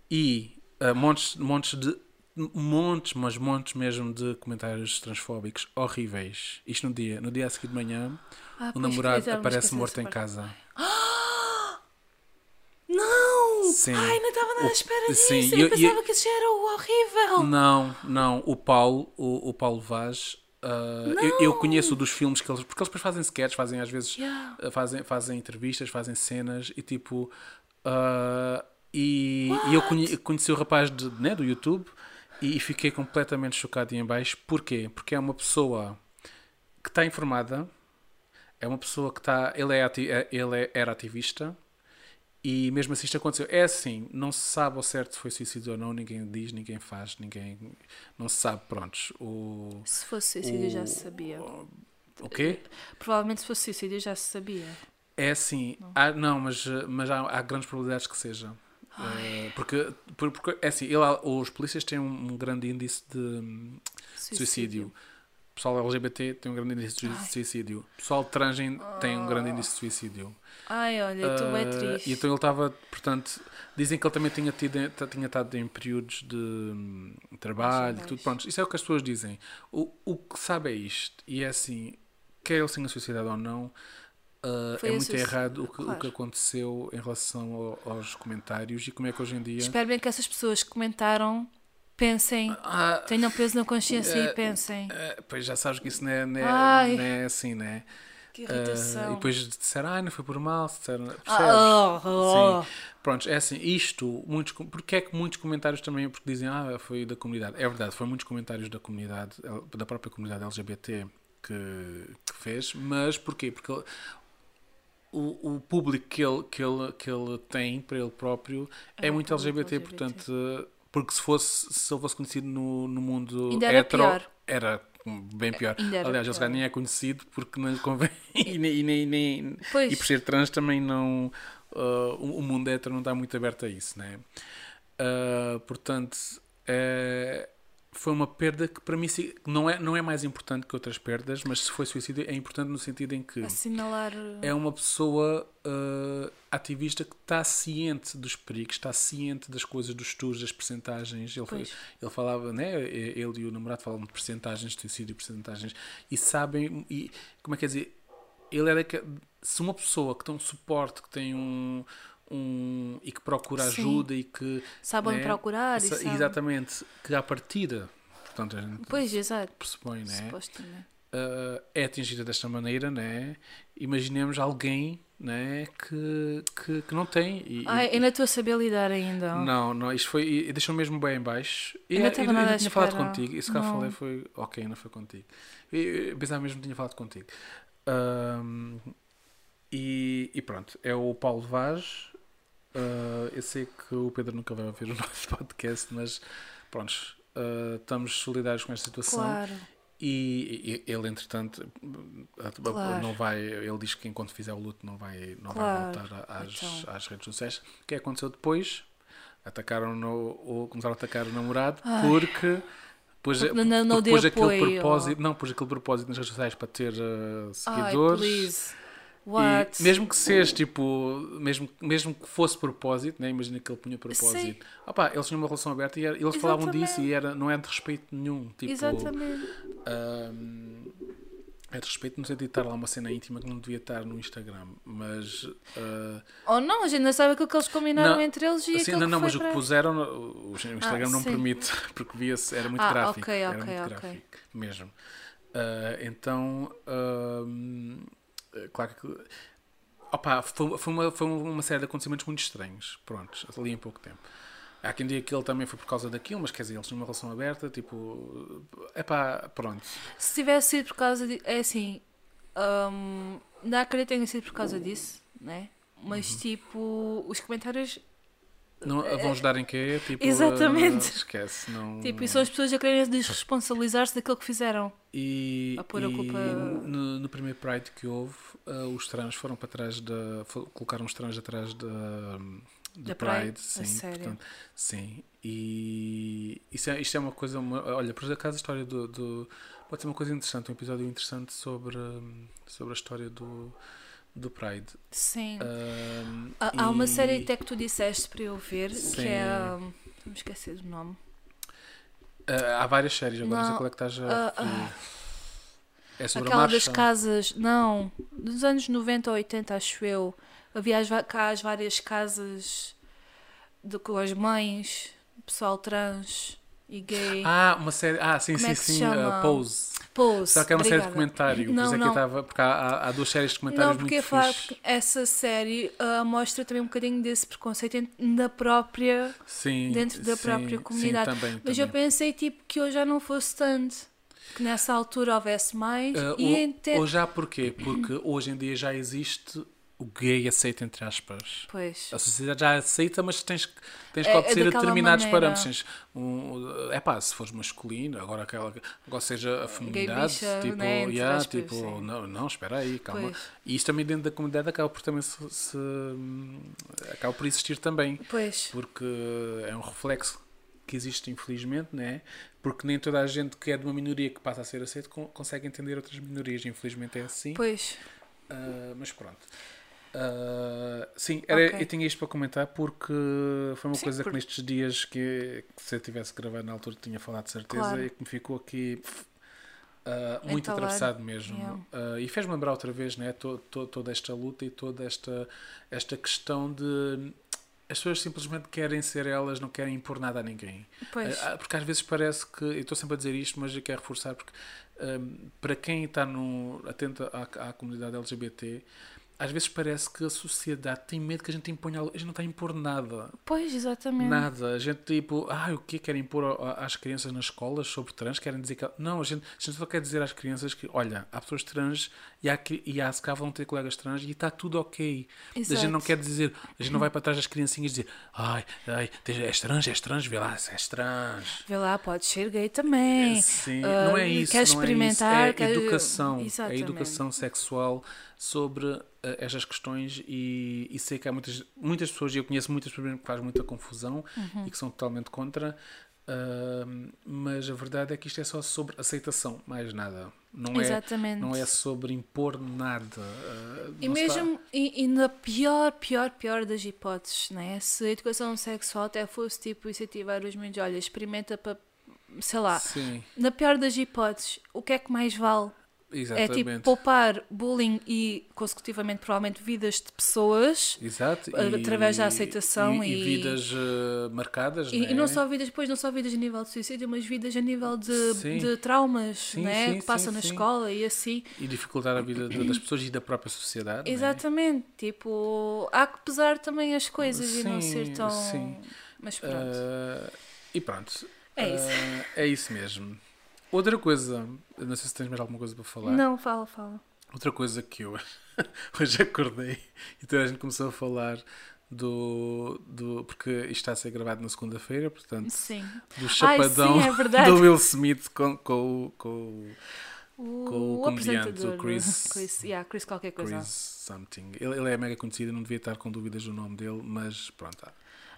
E uh, montes, montes de montes, mas montes mesmo de comentários transfóbicos horríveis. Isto no dia, no dia a seguir de manhã, Ah, o namorado me aparece morto em parte. casa. (gasps) Não! Sim. Ai, não estava nada à O- espera disso. sim, eu, eu- pensava eu- que isso já era o horrível. Não, não, o Paulo, o, o Paulo Vaz, uh, eu, eu conheço dos filmes que eles, porque eles depois fazem sketches, fazem às vezes Yeah. Uh, fazem, fazem entrevistas, fazem cenas e tipo. uh, e, e eu conhe- conheci o rapaz de, né, do YouTube e fiquei completamente chocado e em baixo. Porquê? Porque é uma pessoa que está informada, é uma pessoa que está. Ele, é, ati- é- ele é- era ativista e mesmo assim isto aconteceu. É assim, não se sabe ao certo se foi suicídio ou não, ninguém diz, ninguém faz, ninguém. Não se sabe, prontos. O, Se fosse suicídio, já se sabia. o quê? Provavelmente se fosse suicídio, já se sabia. É assim, há- não, mas, eh, mas há, há grandes probabilidades que seja. Eh, porque, por- porque é assim, ele, os polícias têm um, grande índice de hum, suicídio. O pessoal LGBT tem um grande índice de Ai. suicídio. O pessoal trans tem um grande índice de suicídio. Ai, olha, estou bem Eh, triste. E então ele estava, portanto, dizem que ele também tinha, tido, tinha estado em períodos de hum, trabalho e tudo. Pronto, isso é o que as pessoas dizem. O, o que sabe é isto. E é assim, quer ele tenha suicidado ou não, Uh, é muito o- errado o que, o claro. que aconteceu em relação ao- aos comentários e como é que hoje em dia. Espero bem que essas pessoas que comentaram pensem, Ah, tenham peso na consciência eh, e pensem. eh, pois já sabes que isso não é, não é, não é assim, né? Que Ah, irritação. e depois disseram, ah, não foi por mal, disseram, percebes? Ah, oh, oh. Sim. Pronto, é assim, isto, muitos, porque é que muitos comentários também, porque dizem, ah, foi da comunidade. É verdade, foi muitos comentários da comunidade, da própria comunidade LGBT que, que fez, mas porquê? Porque o, o público que ele, que, ele, que ele tem para ele próprio é, É um muito LGBT, LGBT. portanto, porque se fosse, se ele fosse conhecido no, no mundo Ainda era hetero, pior. era bem pior. Aliás, ele nem é conhecido porque não lhe convém (laughs) e, nem, nem, nem- e por ser trans também não. uh, o, o mundo hétero não está muito aberto a isso, né? Uh, portanto, é, foi uma perda que para mim não é, não é mais importante que outras perdas, mas se foi suicídio é importante no sentido em que Assinalar. é uma pessoa uh, ativista que está ciente dos perigos, está ciente das coisas, dos estudos, das percentagens. Ele, Pois. ele falava, né? Ele e o namorado falavam de percentagens de suicídio, percentagens, e sabem, e como é que é dizer? Ele era que se uma pessoa que tem um suporte, que tem um. Um e que procura Sim. ajuda e que. Sabem né, procurar e sa- sabem- Exatamente, que à partida, portanto, a gente Pois, exato. pressupõe, né? Uh, é atingida desta maneira, né? Imaginemos alguém, né? Que, que, que não tem. E, Ai, ainda estou a saber lidar ainda. não, não, isto foi. E deixou mesmo bem em baixo. E Ainda e- estava nada tinha falado contigo. Isso que eu falei foi. Ok, não foi contigo. E, e pensava mesmo que tinha falado contigo. Ahm, e, e pronto, é o Paulo Vaz. Ah, eu sei que o Pedro nunca vai ouvir o (laughs) nosso podcast, mas pronto, ah, estamos solidários com esta situação. Claro. E, e ele, entretanto, a- Claro. não vai. Ele diz que enquanto fizer o luto não vai, não Claro. vai voltar às, Então. às redes sociais. O que aconteceu depois? Atacaram no, ou começaram a atacar o namorado Ai. porque. Pôs, não- não pôs aquele apoio. propósito, não, pôs aquele propósito nas redes sociais para ter uh, Ai, please. E What? mesmo que seja tipo, mesmo, mesmo que fosse propósito, né? imagina que ele punha propósito. Opá, eles tinham uma relação aberta e era- eles falavam disso e era, não é de respeito nenhum. Tipo, Exatamente. Ahm, é de respeito no sentido de estar lá uma cena íntima que não devia estar no Instagram, mas ah, Ou não, a gente não sabe aquilo que eles combinaram Não, entre eles e assim, aquilo não, não, mas o que puseram o Instagram Ah, não sim. permite (laughs) porque via-se era muito Ah, gráfico, ok, era ok, muito ok. gráfico mesmo. Ah, então, ahm, claro que opa, foi, foi, uma, foi uma série de acontecimentos muito estranhos, pronto, ali em pouco tempo. Há quem diga que ele também foi por causa daquilo, mas quer dizer, eles tinham uma relação aberta, tipo, é pá, pronto. Se tivesse sido por causa de. É assim. hum, não acredito que tenha sido por causa disso, né? Mas Uhum. tipo, os comentários. Não, vão ajudar em quê? Tipo, Exatamente. (laughs) esquece. Não... Tipo, e são as pessoas a querem desresponsabilizar-se daquilo que fizeram. E, a pôr a e culpa- no, no primeiro Pride que houve, ah, os trans foram para trás da. colocaram os trans atrás da. Da Pride, Pride? A sim. sério? portanto, sim. E isso é, isto é uma coisa. uma- olha, por acaso a história do, do- Pode ser uma coisa interessante, um episódio interessante sobre, sobre a história do, do Pride. Sim. Ahm, Há, há uma e- série até que tu disseste para eu ver, Sim. que é. Não me esquecer do nome. Ah, há várias séries, agora não sei qual é que estás a ah, referir. É sobre Aquela a das marcha? casas. Não, dos anos 90 ou 80, acho eu. Havia as, cá as várias casas de, com as mães, pessoal trans e gay. Ah, uma série. Ah, sim, Como sim, é sim. uh, Pose. Pose. Só que é uma série de obrigada. comentário. Por Não, isso é que eu não. estava. Porque há, há, há duas séries de comentários Não, porque muito é falar fixe. que essa série ah, mostra também um bocadinho desse preconceito na própria. Sim, dentro da sim, própria sim, comunidade. também, Mas eu também. pensei tipo que hoje já não fosse tanto. Que nessa altura houvesse mais. Uh, e ou, ente- ou já porquê? Porque hoje em dia já existe o gay aceito, entre aspas. Pois. A sociedade já aceita, mas tens, que- tens que É- é obedecer a daquela determinados maneira. parâmetros. Tens um, é pá, se fores masculino, agora aquela agora seja a feminidade, bicha, tipo, né, yeah, aspas, tipo sim. não, não, espera aí, calma. Pois. E isto também dentro da comunidade acaba por também se, se- acaba por existir também. Pois. porque é um reflexo que existe infelizmente, né? Porque nem toda a gente que é de uma minoria que passa a ser aceito con- consegue entender outras minorias, infelizmente é assim. Pois. Ah, mas pronto. Ah, sim, era, Ok. eu tinha isto para comentar porque foi uma Sim, coisa por- que nestes dias que, que se eu tivesse gravado na altura tinha falado de certeza Claro. e que me ficou aqui Uh, muito Entalado. atravessado mesmo. Yeah. Uh, e fez-me lembrar outra vez né, to, to- toda esta luta e toda esta, esta questão de. As pessoas simplesmente querem ser elas, não querem impor nada a ninguém. Pois. Porque às vezes parece que. Eu estou sempre a dizer isto, mas eu quero reforçar, porque hum, para quem está no, atento à, à comunidade LGBT, às vezes parece que a sociedade tem medo que a gente imponha. algo. A gente não está a impor nada. Pois, exatamente. Nada. A gente tipo, ah, o que querem impor às crianças nas escolas sobre trans? Querem dizer que. Não, a gente, a gente só quer dizer às crianças que, olha, há pessoas trans e há, e há se cá vão ter colegas trans e está tudo ok. A gente não Exato. quer dizer, a gente não vai para trás das criancinhas e dizer, ai, ai, és trans, és trans, vê lá, és trans. Vê lá, pode ser gay também. Sim, Ah, não é isso. Quer não experimentar? É, isso. é quer- educação. É Exatamente. educação sexual sobre ah, estas questões e, e sei que há muitas, muitas pessoas, e eu conheço muitas pessoas que fazem muita confusão Uhum. e que são totalmente contra, ah, mas a verdade é que isto é só sobre aceitação, mais nada. Não é, Exatamente. não é sobre impor nada. ah, E mesmo, e, e na pior, pior, pior das hipóteses, né? se a educação sexual até fosse tipo incentivar os meninos, olha, experimenta para, sei lá, Sim, na pior das hipóteses, o que é que mais vale? Exatamente. É tipo poupar bullying e, consecutivamente, provavelmente vidas de pessoas Exato. através da aceitação e, e- vidas ah, marcadas. e, né? e não só vidas, depois não só vidas a nível de suicídio, mas vidas a nível de, de traumas Sim, né? sim, que passam sim, na escola e assim. E dificultar a vida das pessoas e da própria sociedade. né? Exatamente, tipo, há que pesar também as coisas e não ser tão. sim. Mas pronto. Ah, e pronto. É isso. Ah, é isso mesmo. Outra coisa, não sei se tens mais alguma coisa para falar. não, fala, fala. Outra coisa que eu (laughs) hoje acordei e toda a gente começou a falar do. do porque isto está a ser gravado na segunda-feira, portanto, Sim. do Ai, chapadão sim, é do Will Smith com, com, o- com o O, Com o comediante, apresentador. o Chris- (laughs) Chris, yeah, Chris qualquer coisa. Chris something. Ele, ele é mega conhecido, não devia estar com dúvidas do nome dele, mas pronto.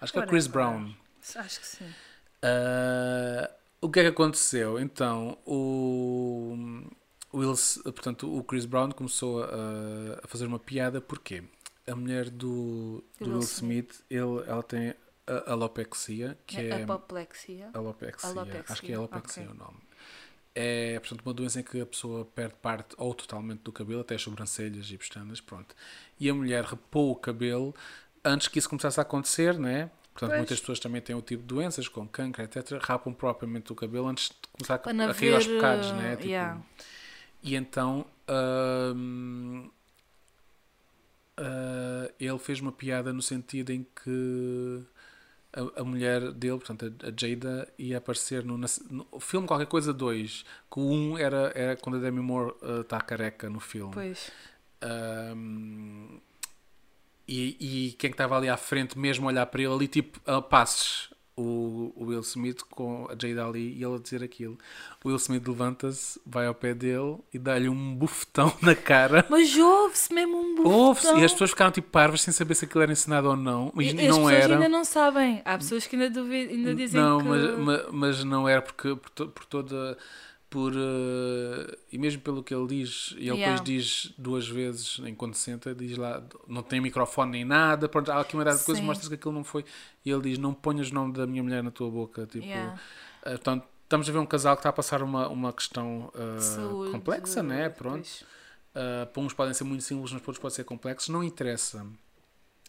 Acho que é o Chris. Brown. Acho que sim. Ah, o que é que aconteceu? Então, o, Will, portanto, o Chris Brown começou a, a fazer uma piada porque a mulher do, do Will Will Smith, ele, ela tem a alopexia, que é, É apoplexia. alopexia, Alopexia, acho que é alopexia ok. o nome. É, portanto, uma doença em que a pessoa perde parte ou totalmente do cabelo, até as sobrancelhas e pestanas, pronto. E a mulher repou o cabelo antes que isso começasse a acontecer, né? Portanto, Pois. muitas pessoas também têm o tipo de doenças, como câncer, etc., rapam propriamente o cabelo antes de começar Para a, cair aos haver, bocados, uh, né? Tipo, yeah. E então ah, ele fez uma piada no sentido em que a, a mulher dele, portanto, a, a Jada, ia aparecer no, no filme Qualquer Coisa 2, que o 1 era, era quando a Demi Moore está careca no filme. Pois. Um, e, e quem que estava ali à frente, mesmo a olhar para ele, ali tipo a passes, o, o Will Smith com a Jada ali e ele a dizer aquilo. O Will Smith levanta-se, vai ao pé dele e dá-lhe um bufetão (laughs) na cara. Mas ouve-se mesmo um bufetão. E as pessoas ficaram tipo parvas sem saber se aquilo era ensinado ou não. Mas E as não pessoas era. ainda não sabem. Há pessoas que ainda, duvidam, ainda dizem não, que... mas, mas, mas não era porque por, to- por toda por eh, e mesmo pelo que ele diz e ele Yeah. depois diz duas vezes enquanto senta diz lá não tem microfone nem nada pronto, há aqui uma data de coisas mostras que aquilo não foi e ele diz não ponhas o nome da minha mulher na tua boca tipo Yeah. eh, portanto estamos a ver um casal que está a passar uma, uma questão eh, Saúde, complexa né pronto. Uh, para uns podem ser muito simples, mas para outros podem ser complexos, não interessa.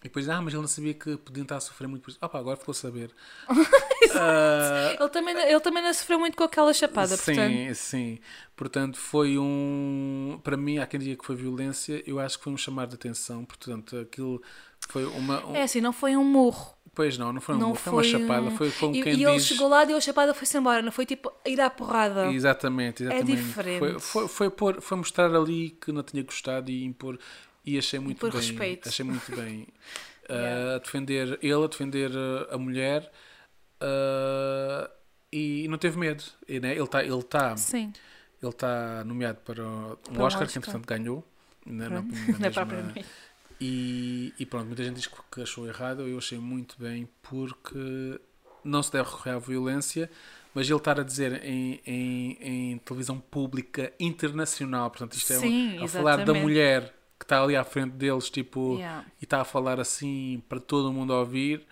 E depois, ah, mas ele não sabia que podiam estar a sofrer muito por isso. Opa, agora ficou a saber. (laughs) Uh, Ele também, ele também não sofreu muito com aquela chapada, sim, portanto. sim. Portanto, foi um. Para mim, há quem diga que foi violência, eu acho que foi um chamar de atenção. Portanto, aquilo foi uma. um- É assim, não foi um murro. Pois não, não foi um Não murro, foi uma foi chapada. um- Foi como E, e ele diz. chegou lá, deu a chapada, foi-se embora. Não foi tipo ir à porrada. Exatamente, exatamente. É diferente. Foi, foi, foi, pôr- foi mostrar ali que não tinha gostado e impor. E achei muito Impor bem. respeito. Achei muito bem. (laughs) Yeah. Uh, a defender ele, a defender uh, a mulher. uh, e não teve medo. E, né, ele está ele tá, Sim. ele tá nomeado para um Para um Oscar, que Oscar. entretanto ganhou. Na, (laughs) na- na é mesma- propriamente. e, e pronto, muita gente diz que achou errado. Eu achei muito bem porque não se deve recorrer à violência, mas ele estar a dizer em, em, em televisão pública internacional, portanto, isto é Sim, um, a falar da exatamente. mulher que está ali à frente deles, tipo, Yeah. e está a falar assim para todo mundo ouvir.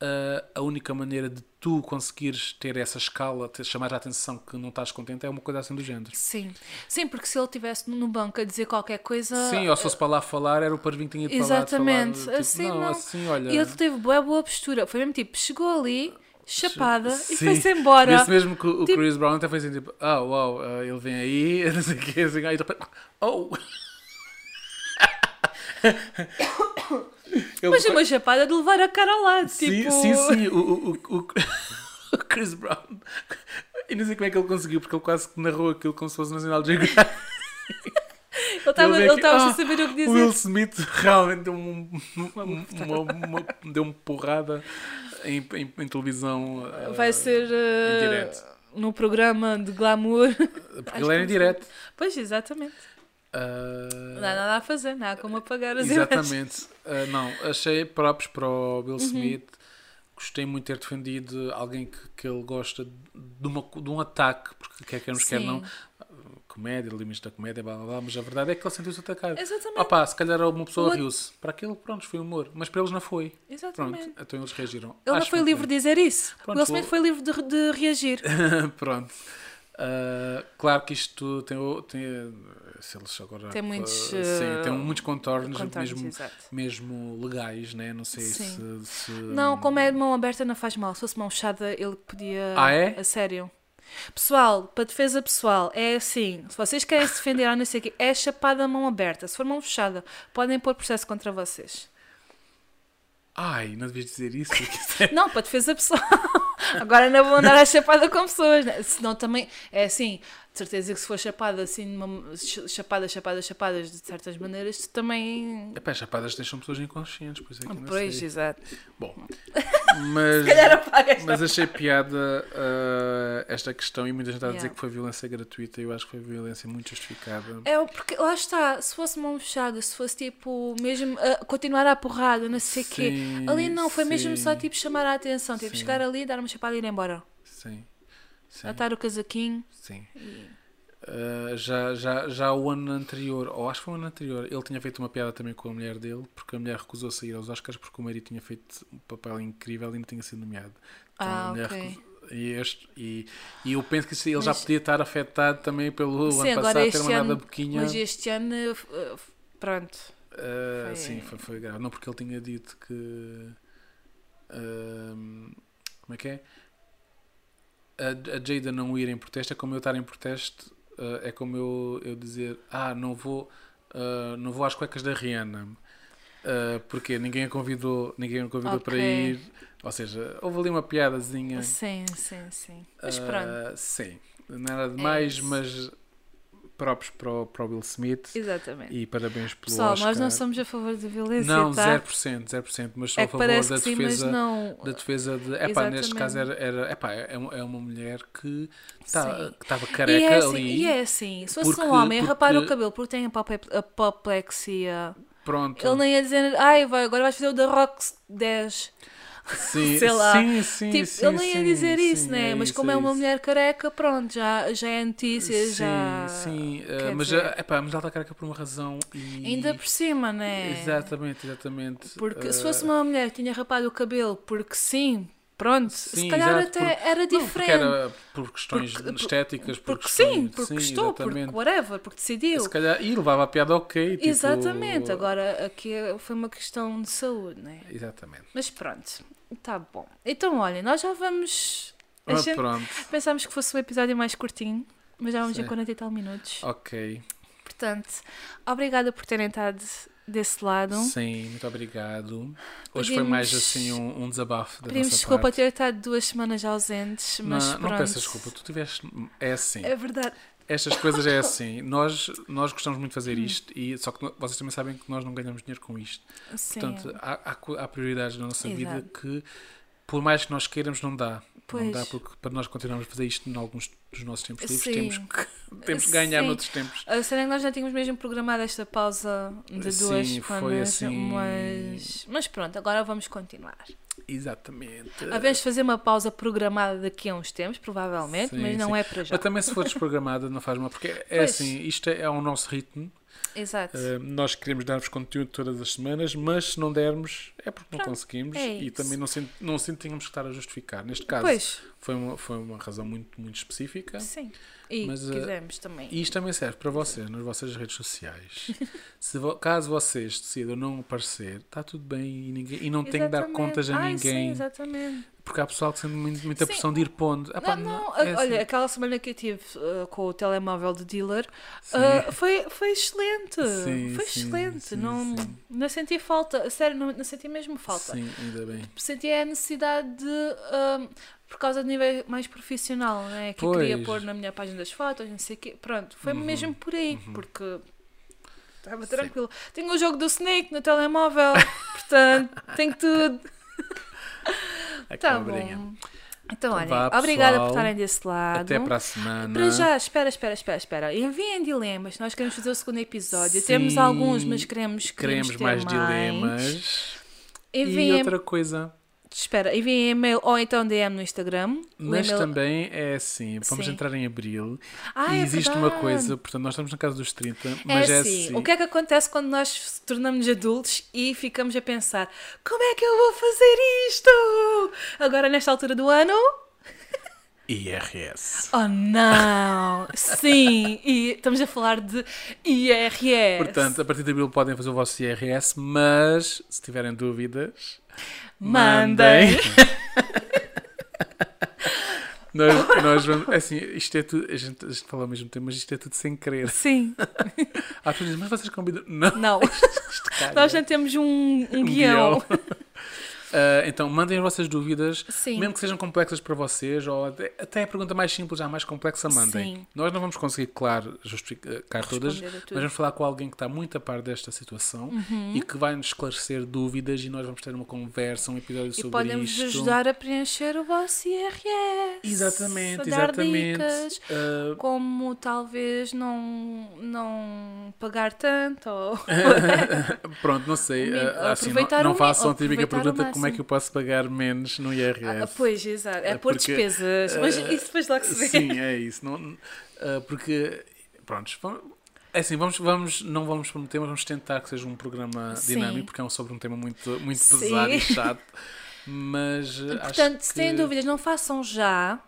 uh, a única maneira de tu conseguires ter essa escala, ter, chamar a atenção que não estás contente, é uma coisa assim do género. Sim. Sim, porque se ele estivesse no banco a dizer qualquer coisa. Sim, ou se fosse para lá falar, era o parvinho que tinha de falar, Exatamente. tipo, assim não. assim, olha... E ele teve boa, boa postura. Foi mesmo tipo, chegou ali, chapada, Sim. e foi-se embora. Esse mesmo que o Tipo- Chris Brown até foi assim, tipo, ah, uau, ah, ele vem aí, (laughs) não sei o quê, assim, aí repente, oh! (coughs) Ele- Mas uma chapada de levar a cara ao lado. sim, tipo... sim, sim, o, o, o, o Chris Brown, e não sei como é que ele conseguiu, porque ele quase que narrou aquilo como se fosse Nacional Geographic. Ele estava ele estava "Ah, sem saber o que Will dizer. Smith realmente deu um- uma, uma, uma- deu uma porrada em, em, em televisão. ah, Vai ser direto. no programa de glamour. Porque Acho ele era em direto. Pois, exatamente. Ah, Não há nada a fazer, não há como apagar as. Exatamente. Ah, não, achei próprios para o Uhum. Will Smith. Gostei muito de ter defendido alguém que, que ele gosta de, uma, de um ataque, porque quer queremos, quer não. Comédia, limites da comédia, blá blá blá, mas a verdade é que ele sentiu-se atacado. Exatamente. Opa, se calhar uma pessoa O- riu-se. Para aquilo, pronto, foi humor. Mas para eles não foi. Pronto, Exatamente. então eles reagiram. Ele não Acho foi muito livre de dizer isso. Pronto, Will Smith foi livre de, de reagir. (laughs) Pronto. Ah, claro que isto tem, tem se eles agora Tem muitos, ah, sim, tem eh, muitos contornos, Contornos, mesmo, exato. mesmo legais, né? Não sei se, se- Não, como é de mão aberta não faz mal. Se fosse mão fechada, ele podia. Ah, é? A sério. Pessoal, para defesa pessoal, é assim: se vocês querem se defender não sei o quê, é chapada a mão aberta. Se for mão fechada, podem pôr processo contra vocês. Ai, não devias dizer isso. porque é- Não, para defesa pessoal. (laughs) Agora não vou andar a chapada com pessoas. Né? Senão também é assim: de certeza que se for chapada assim, numa, chapada, chapada, chapadas de certas maneiras, tu também. Epá, as chapadas deixam pessoas inconscientes, por isso é que não Pois, sei. exato. Bom, (laughs) mas, mas achei piada ah, esta questão e muita gente está a dizer Yeah. que foi violência gratuita e eu acho que foi violência muito justificada. É, porque lá está, se fosse mão fechada, se fosse tipo, mesmo a continuar à porrada, não sei o quê. Ali não, foi mesmo sim, só tipo chamar a atenção, tipo Sim. chegar ali, dar uma chapada e ir embora. Sim. Sim. Atar o casaquinho. Sim. Uh, já, já, já o ano anterior, ou acho que foi o ano anterior, ele tinha feito uma piada também com a mulher dele, porque a mulher recusou-se a ir aos Oscars porque o marido tinha feito um papel incrível e não tinha sido nomeado. Então Ah, ok. recusou- e, este, e, e eu penso que ele já Mas- podia estar afetado também pelo Sim, ano passado ter mandado ano- a boquinha. Mas este ano, eh, pronto. Uh, Foi- Sim, foi, foi grave. Não porque ele tinha dito que. um, como é que é? A, a Jada não ir em protesto é como eu estar em protesto. uh, é como eu, eu dizer: Ah, não vou, uh, não vou às cuecas da Rihanna. Uh, porque ninguém a convidou, ninguém a convidou para Ok. ir. Ou seja, houve ali uma piadazinha. Sim, sim, sim. Mas pronto, Sim, nada demais, isso. mas próprios para o, para o Will Smith. exatamente. E parabéns pelo Pessoal, nós não Oscar. somos a favor da violência, Não, tá? 0%, 0%, mas sou É a favor da que sim, defesa, não. da defesa de. Epá, neste caso era, era epá, é, uma- é uma mulher que tá, estava E careca é, assim, ali. e é assim, se fosse porque- um homem a rapar o porque- cabelo porque tem apoplexia, Pronto. ele nem ia dizer, ai, vai, agora vais fazer o da Rock 10. Sim, (laughs) sei lá. Sim, sim, tipo, sim, ele nem ia sim, dizer sim, isso, né? Mas isso, como é, uma isso. mulher careca, pronto, já, já é notícia, Sim, já. sim, quer mas, dizer- eh, epá, mas ela está careca por uma razão. E... Ainda por cima, né? Exatamente, exatamente. Porque se eh, fosse uma mulher que tinha rapado o cabelo porque sim, pronto, se Sim, calhar exato, até era não, porque diferente. era por questões Porque- por- estéticas, por porque questões, sim, porque gostou, porque exatamente. whatever, porque decidiu. Se calhar, e levava a piada ok. Tipo, Exatamente, agora aqui foi uma questão de saúde, né? Exatamente. Mas pronto, tá bom. Então, olha, nós já vamos. Ah, gente- pronto. Pensámos que fosse um episódio mais curtinho, mas já vamos em Sim. 40 e tal minutos. Ok. Portanto, obrigada por terem estado desse lado. Sim, muito obrigado. Hoje foi Pedimos- mais assim um, um desabafo da Pedimos desculpa parte. ter estado duas semanas ausentes, mas não, pronto. não peças desculpa, tu tiveste. É assim. É verdade. Estas coisas é assim. Nós, nós gostamos muito de fazer isto, e, só que vocês também sabem que nós não ganhamos dinheiro com isto. Sim. Portanto, há, há, há prioridades na nossa vida Exato. que, por mais que nós queiramos, não dá. Não Pois. dá, porque para nós continuarmos a fazer isto em alguns dos nossos tempos livres, Sim. temos que, temos que ganhar Sim. noutros tempos. A cena é que nós já tínhamos mesmo programado esta pausa de duas Sim, foi semanas, assim. mas, mas pronto, agora vamos continuar. Exatamente. Havemos de fazer uma pausa programada daqui a uns tempos, provavelmente, Sim, mas não sim. é para já. Mas também se for desprogramada não faz mal, porque é Pois. assim, isto é o nosso ritmo. Exato. Uh, nós queremos dar-vos conteúdo todas as semanas, mas se não dermos é porque não Pronto, conseguimos é e também não, sent, não sentimos que estar a justificar. Neste caso, pois, foi uma, foi uma razão muito, muito específica. sim. E Mas, quisemos também. E isto também serve para vocês nas vossas redes sociais. (laughs) Se vo- caso vocês decidam não aparecer, está tudo bem e, ninguém, e não tem que dar contas a Ai, Sim, ninguém. exatamente. Porque há pessoal que sente muito- muita Sim. pressão de ir pondo. Ah, pá, não, não, é olha, assim. aquela semana que eu tive uh, com o telemóvel de dealer uh, foi, foi excelente. Sim, foi sim, excelente. sim, não, não senti falta, sério, não, não senti mesmo falta. Sim, ainda bem. Senti a necessidade de. um, por causa do nível mais profissional, né? que eu queria Pois. pôr na minha página das fotos, não sei o quê. Pronto, foi Uhum, mesmo por aí, uhum. porque estava tranquilo. Tenho o jogo do Snake no telemóvel, portanto, tenho tudo. (laughs) A Tá cobrinha. bom. Então, olha, vá, obrigada por estarem desse lado. Até para a semana. Para já, espera, espera, espera, espera. Enviem dilemas. Nós queremos fazer o segundo episódio. Sim. Temos alguns, mas queremos, Queremos ter mais dilemas. E Enviem, outra coisa. Espera, enviem e-mail ou então DM no Instagram. Mas também é assim, vamos Sim. entrar em abril Ah, e é existe uma verdade. coisa, portanto nós estamos na casa dos 30, É mas é assim, assim. o que é que acontece quando nós tornamos adultos e ficamos a pensar como é que eu vou fazer isto? Agora, nesta altura do ano? IRS. Oh, não! Sim! E estamos a falar de IRS. Portanto, a partir de abril podem fazer o vosso IRS, mas se tiverem dúvidas, Mandem. (laughs) nós, nós vamos. Assim, isto é tudo. A gente, a gente fala ao mesmo tempo, mas isto é tudo sem querer. Sim. (laughs) Há pessoas dizem, mas vocês combinam. Não, Não. isto calha. Nós já temos um, um Um guião. (laughs) Ah, então, mandem as vossas dúvidas, Sim. mesmo que sejam complexas para vocês, ou até, até a pergunta mais simples, já mais complexa, mandem. Sim. Nós não vamos conseguir, claro, justificar todas, mas vamos falar com alguém que está muito a par desta situação Uhum. e que vai nos esclarecer dúvidas e nós vamos ter uma conversa, um episódio E sobre podem-vos isto. ajudar a preencher o vosso IRS. Exatamente, exatamente. dicas. Ah, Como talvez não, não pagar tanto. Ou... (laughs) pronto, não sei. (laughs) Ah, assim, não, aproveitar não façam a típica pergunta como é que eu posso pagar menos no IRS. Ah, pois, exato. É, É por porque, despesas. Mas eh, isso depois logo se vê. Sim, é isso. Não, ah, porque, pronto, é assim, vamos, vamos, não vamos prometer, mas vamos tentar que seja um programa Sim. dinâmico, porque é um sobre um tema muito, muito Sim. pesado e chato. Mas ah, Portanto, se têm que- dúvidas, não façam já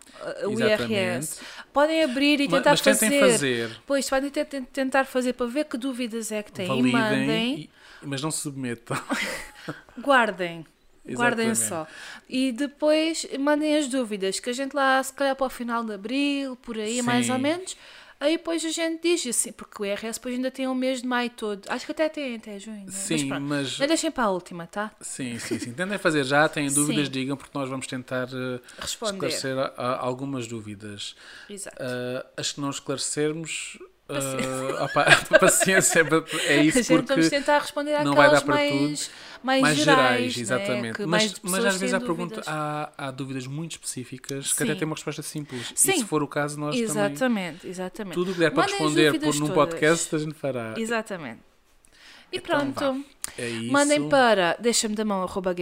uh, o. IRS. Podem abrir e tentar mas tentem fazer. fazer, Pois, podem te- te- tentar fazer para ver que dúvidas é que têm e validem, mandem. e- mas não se submetam. (laughs) Guardem. Guardem só. E depois mandem as dúvidas, que a gente lá, se calhar para o final de abril, por aí, mais Sim. ou menos. Aí depois a gente diz assim, porque o IRS depois ainda tem o mês de maio todo. Acho que até tem até junho. né? Mas Sim, mas Mas deixem para a última, tá? sim, sim, sim. Tentem fazer já, têm dúvidas, Sim. digam, porque nós vamos tentar Responder. esclarecer a- a- algumas dúvidas. Exato. Ah, as que não esclarecermos, ah, Paciência. (laughs) opá, paciência, é a isso gente vamos porque tentar responder não vai dar para mais, mais, mais gerais, gerais, né? exatamente. Que Mas, mas às vezes há, pergunta, dúvidas. há, há dúvidas muito específicas que até Sim. têm uma resposta simples. Sim. E se for o caso, nós também. Exatamente, exatamente. Tudo o que der para Mandem responder por, num todas. podcast, a gente fará. Exatamente. E Então pronto. É isso. Mandem para deixa-me da mão arroba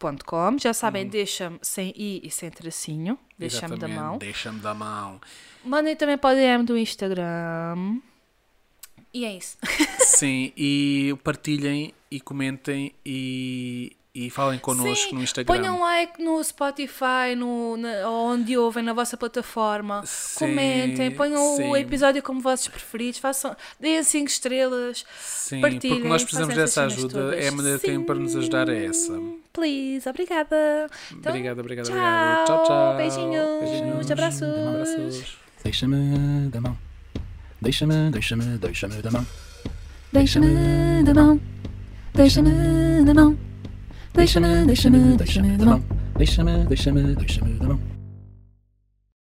gmail.com. Já sabem, Uhum. deixa-me sem i e sem tracinho. Deixa-me da mão. Deixa-me da mão. Mandem também para o DM do Instagram. E é isso. Sim, e partilhem e comentem e, e falem connosco Sim, no Instagram. Ponham like no Spotify, no, na- onde ouvem, na vossa plataforma. Sim, Comentem, ponham sim. o episódio como vossos preferidos. Façam, deem 5 estrelas. Sim, partilhem, porque nós precisamos dessa ajuda. todas. É a maneira que têm para nos ajudar é essa. Please, obrigada. Então, obrigado, obrigado, tchau. obrigado. Tchau, tchau. Beijinhos, abraços. abraços. Deixa-me da mão. Deixa-me, deixa-me, deixa-me da mão. Deixa-me da mão, deixa-me da mão, deixa-me, deixa-me, deixa-me da mão. Deixa-me, deixa-me, deixa-me da mão.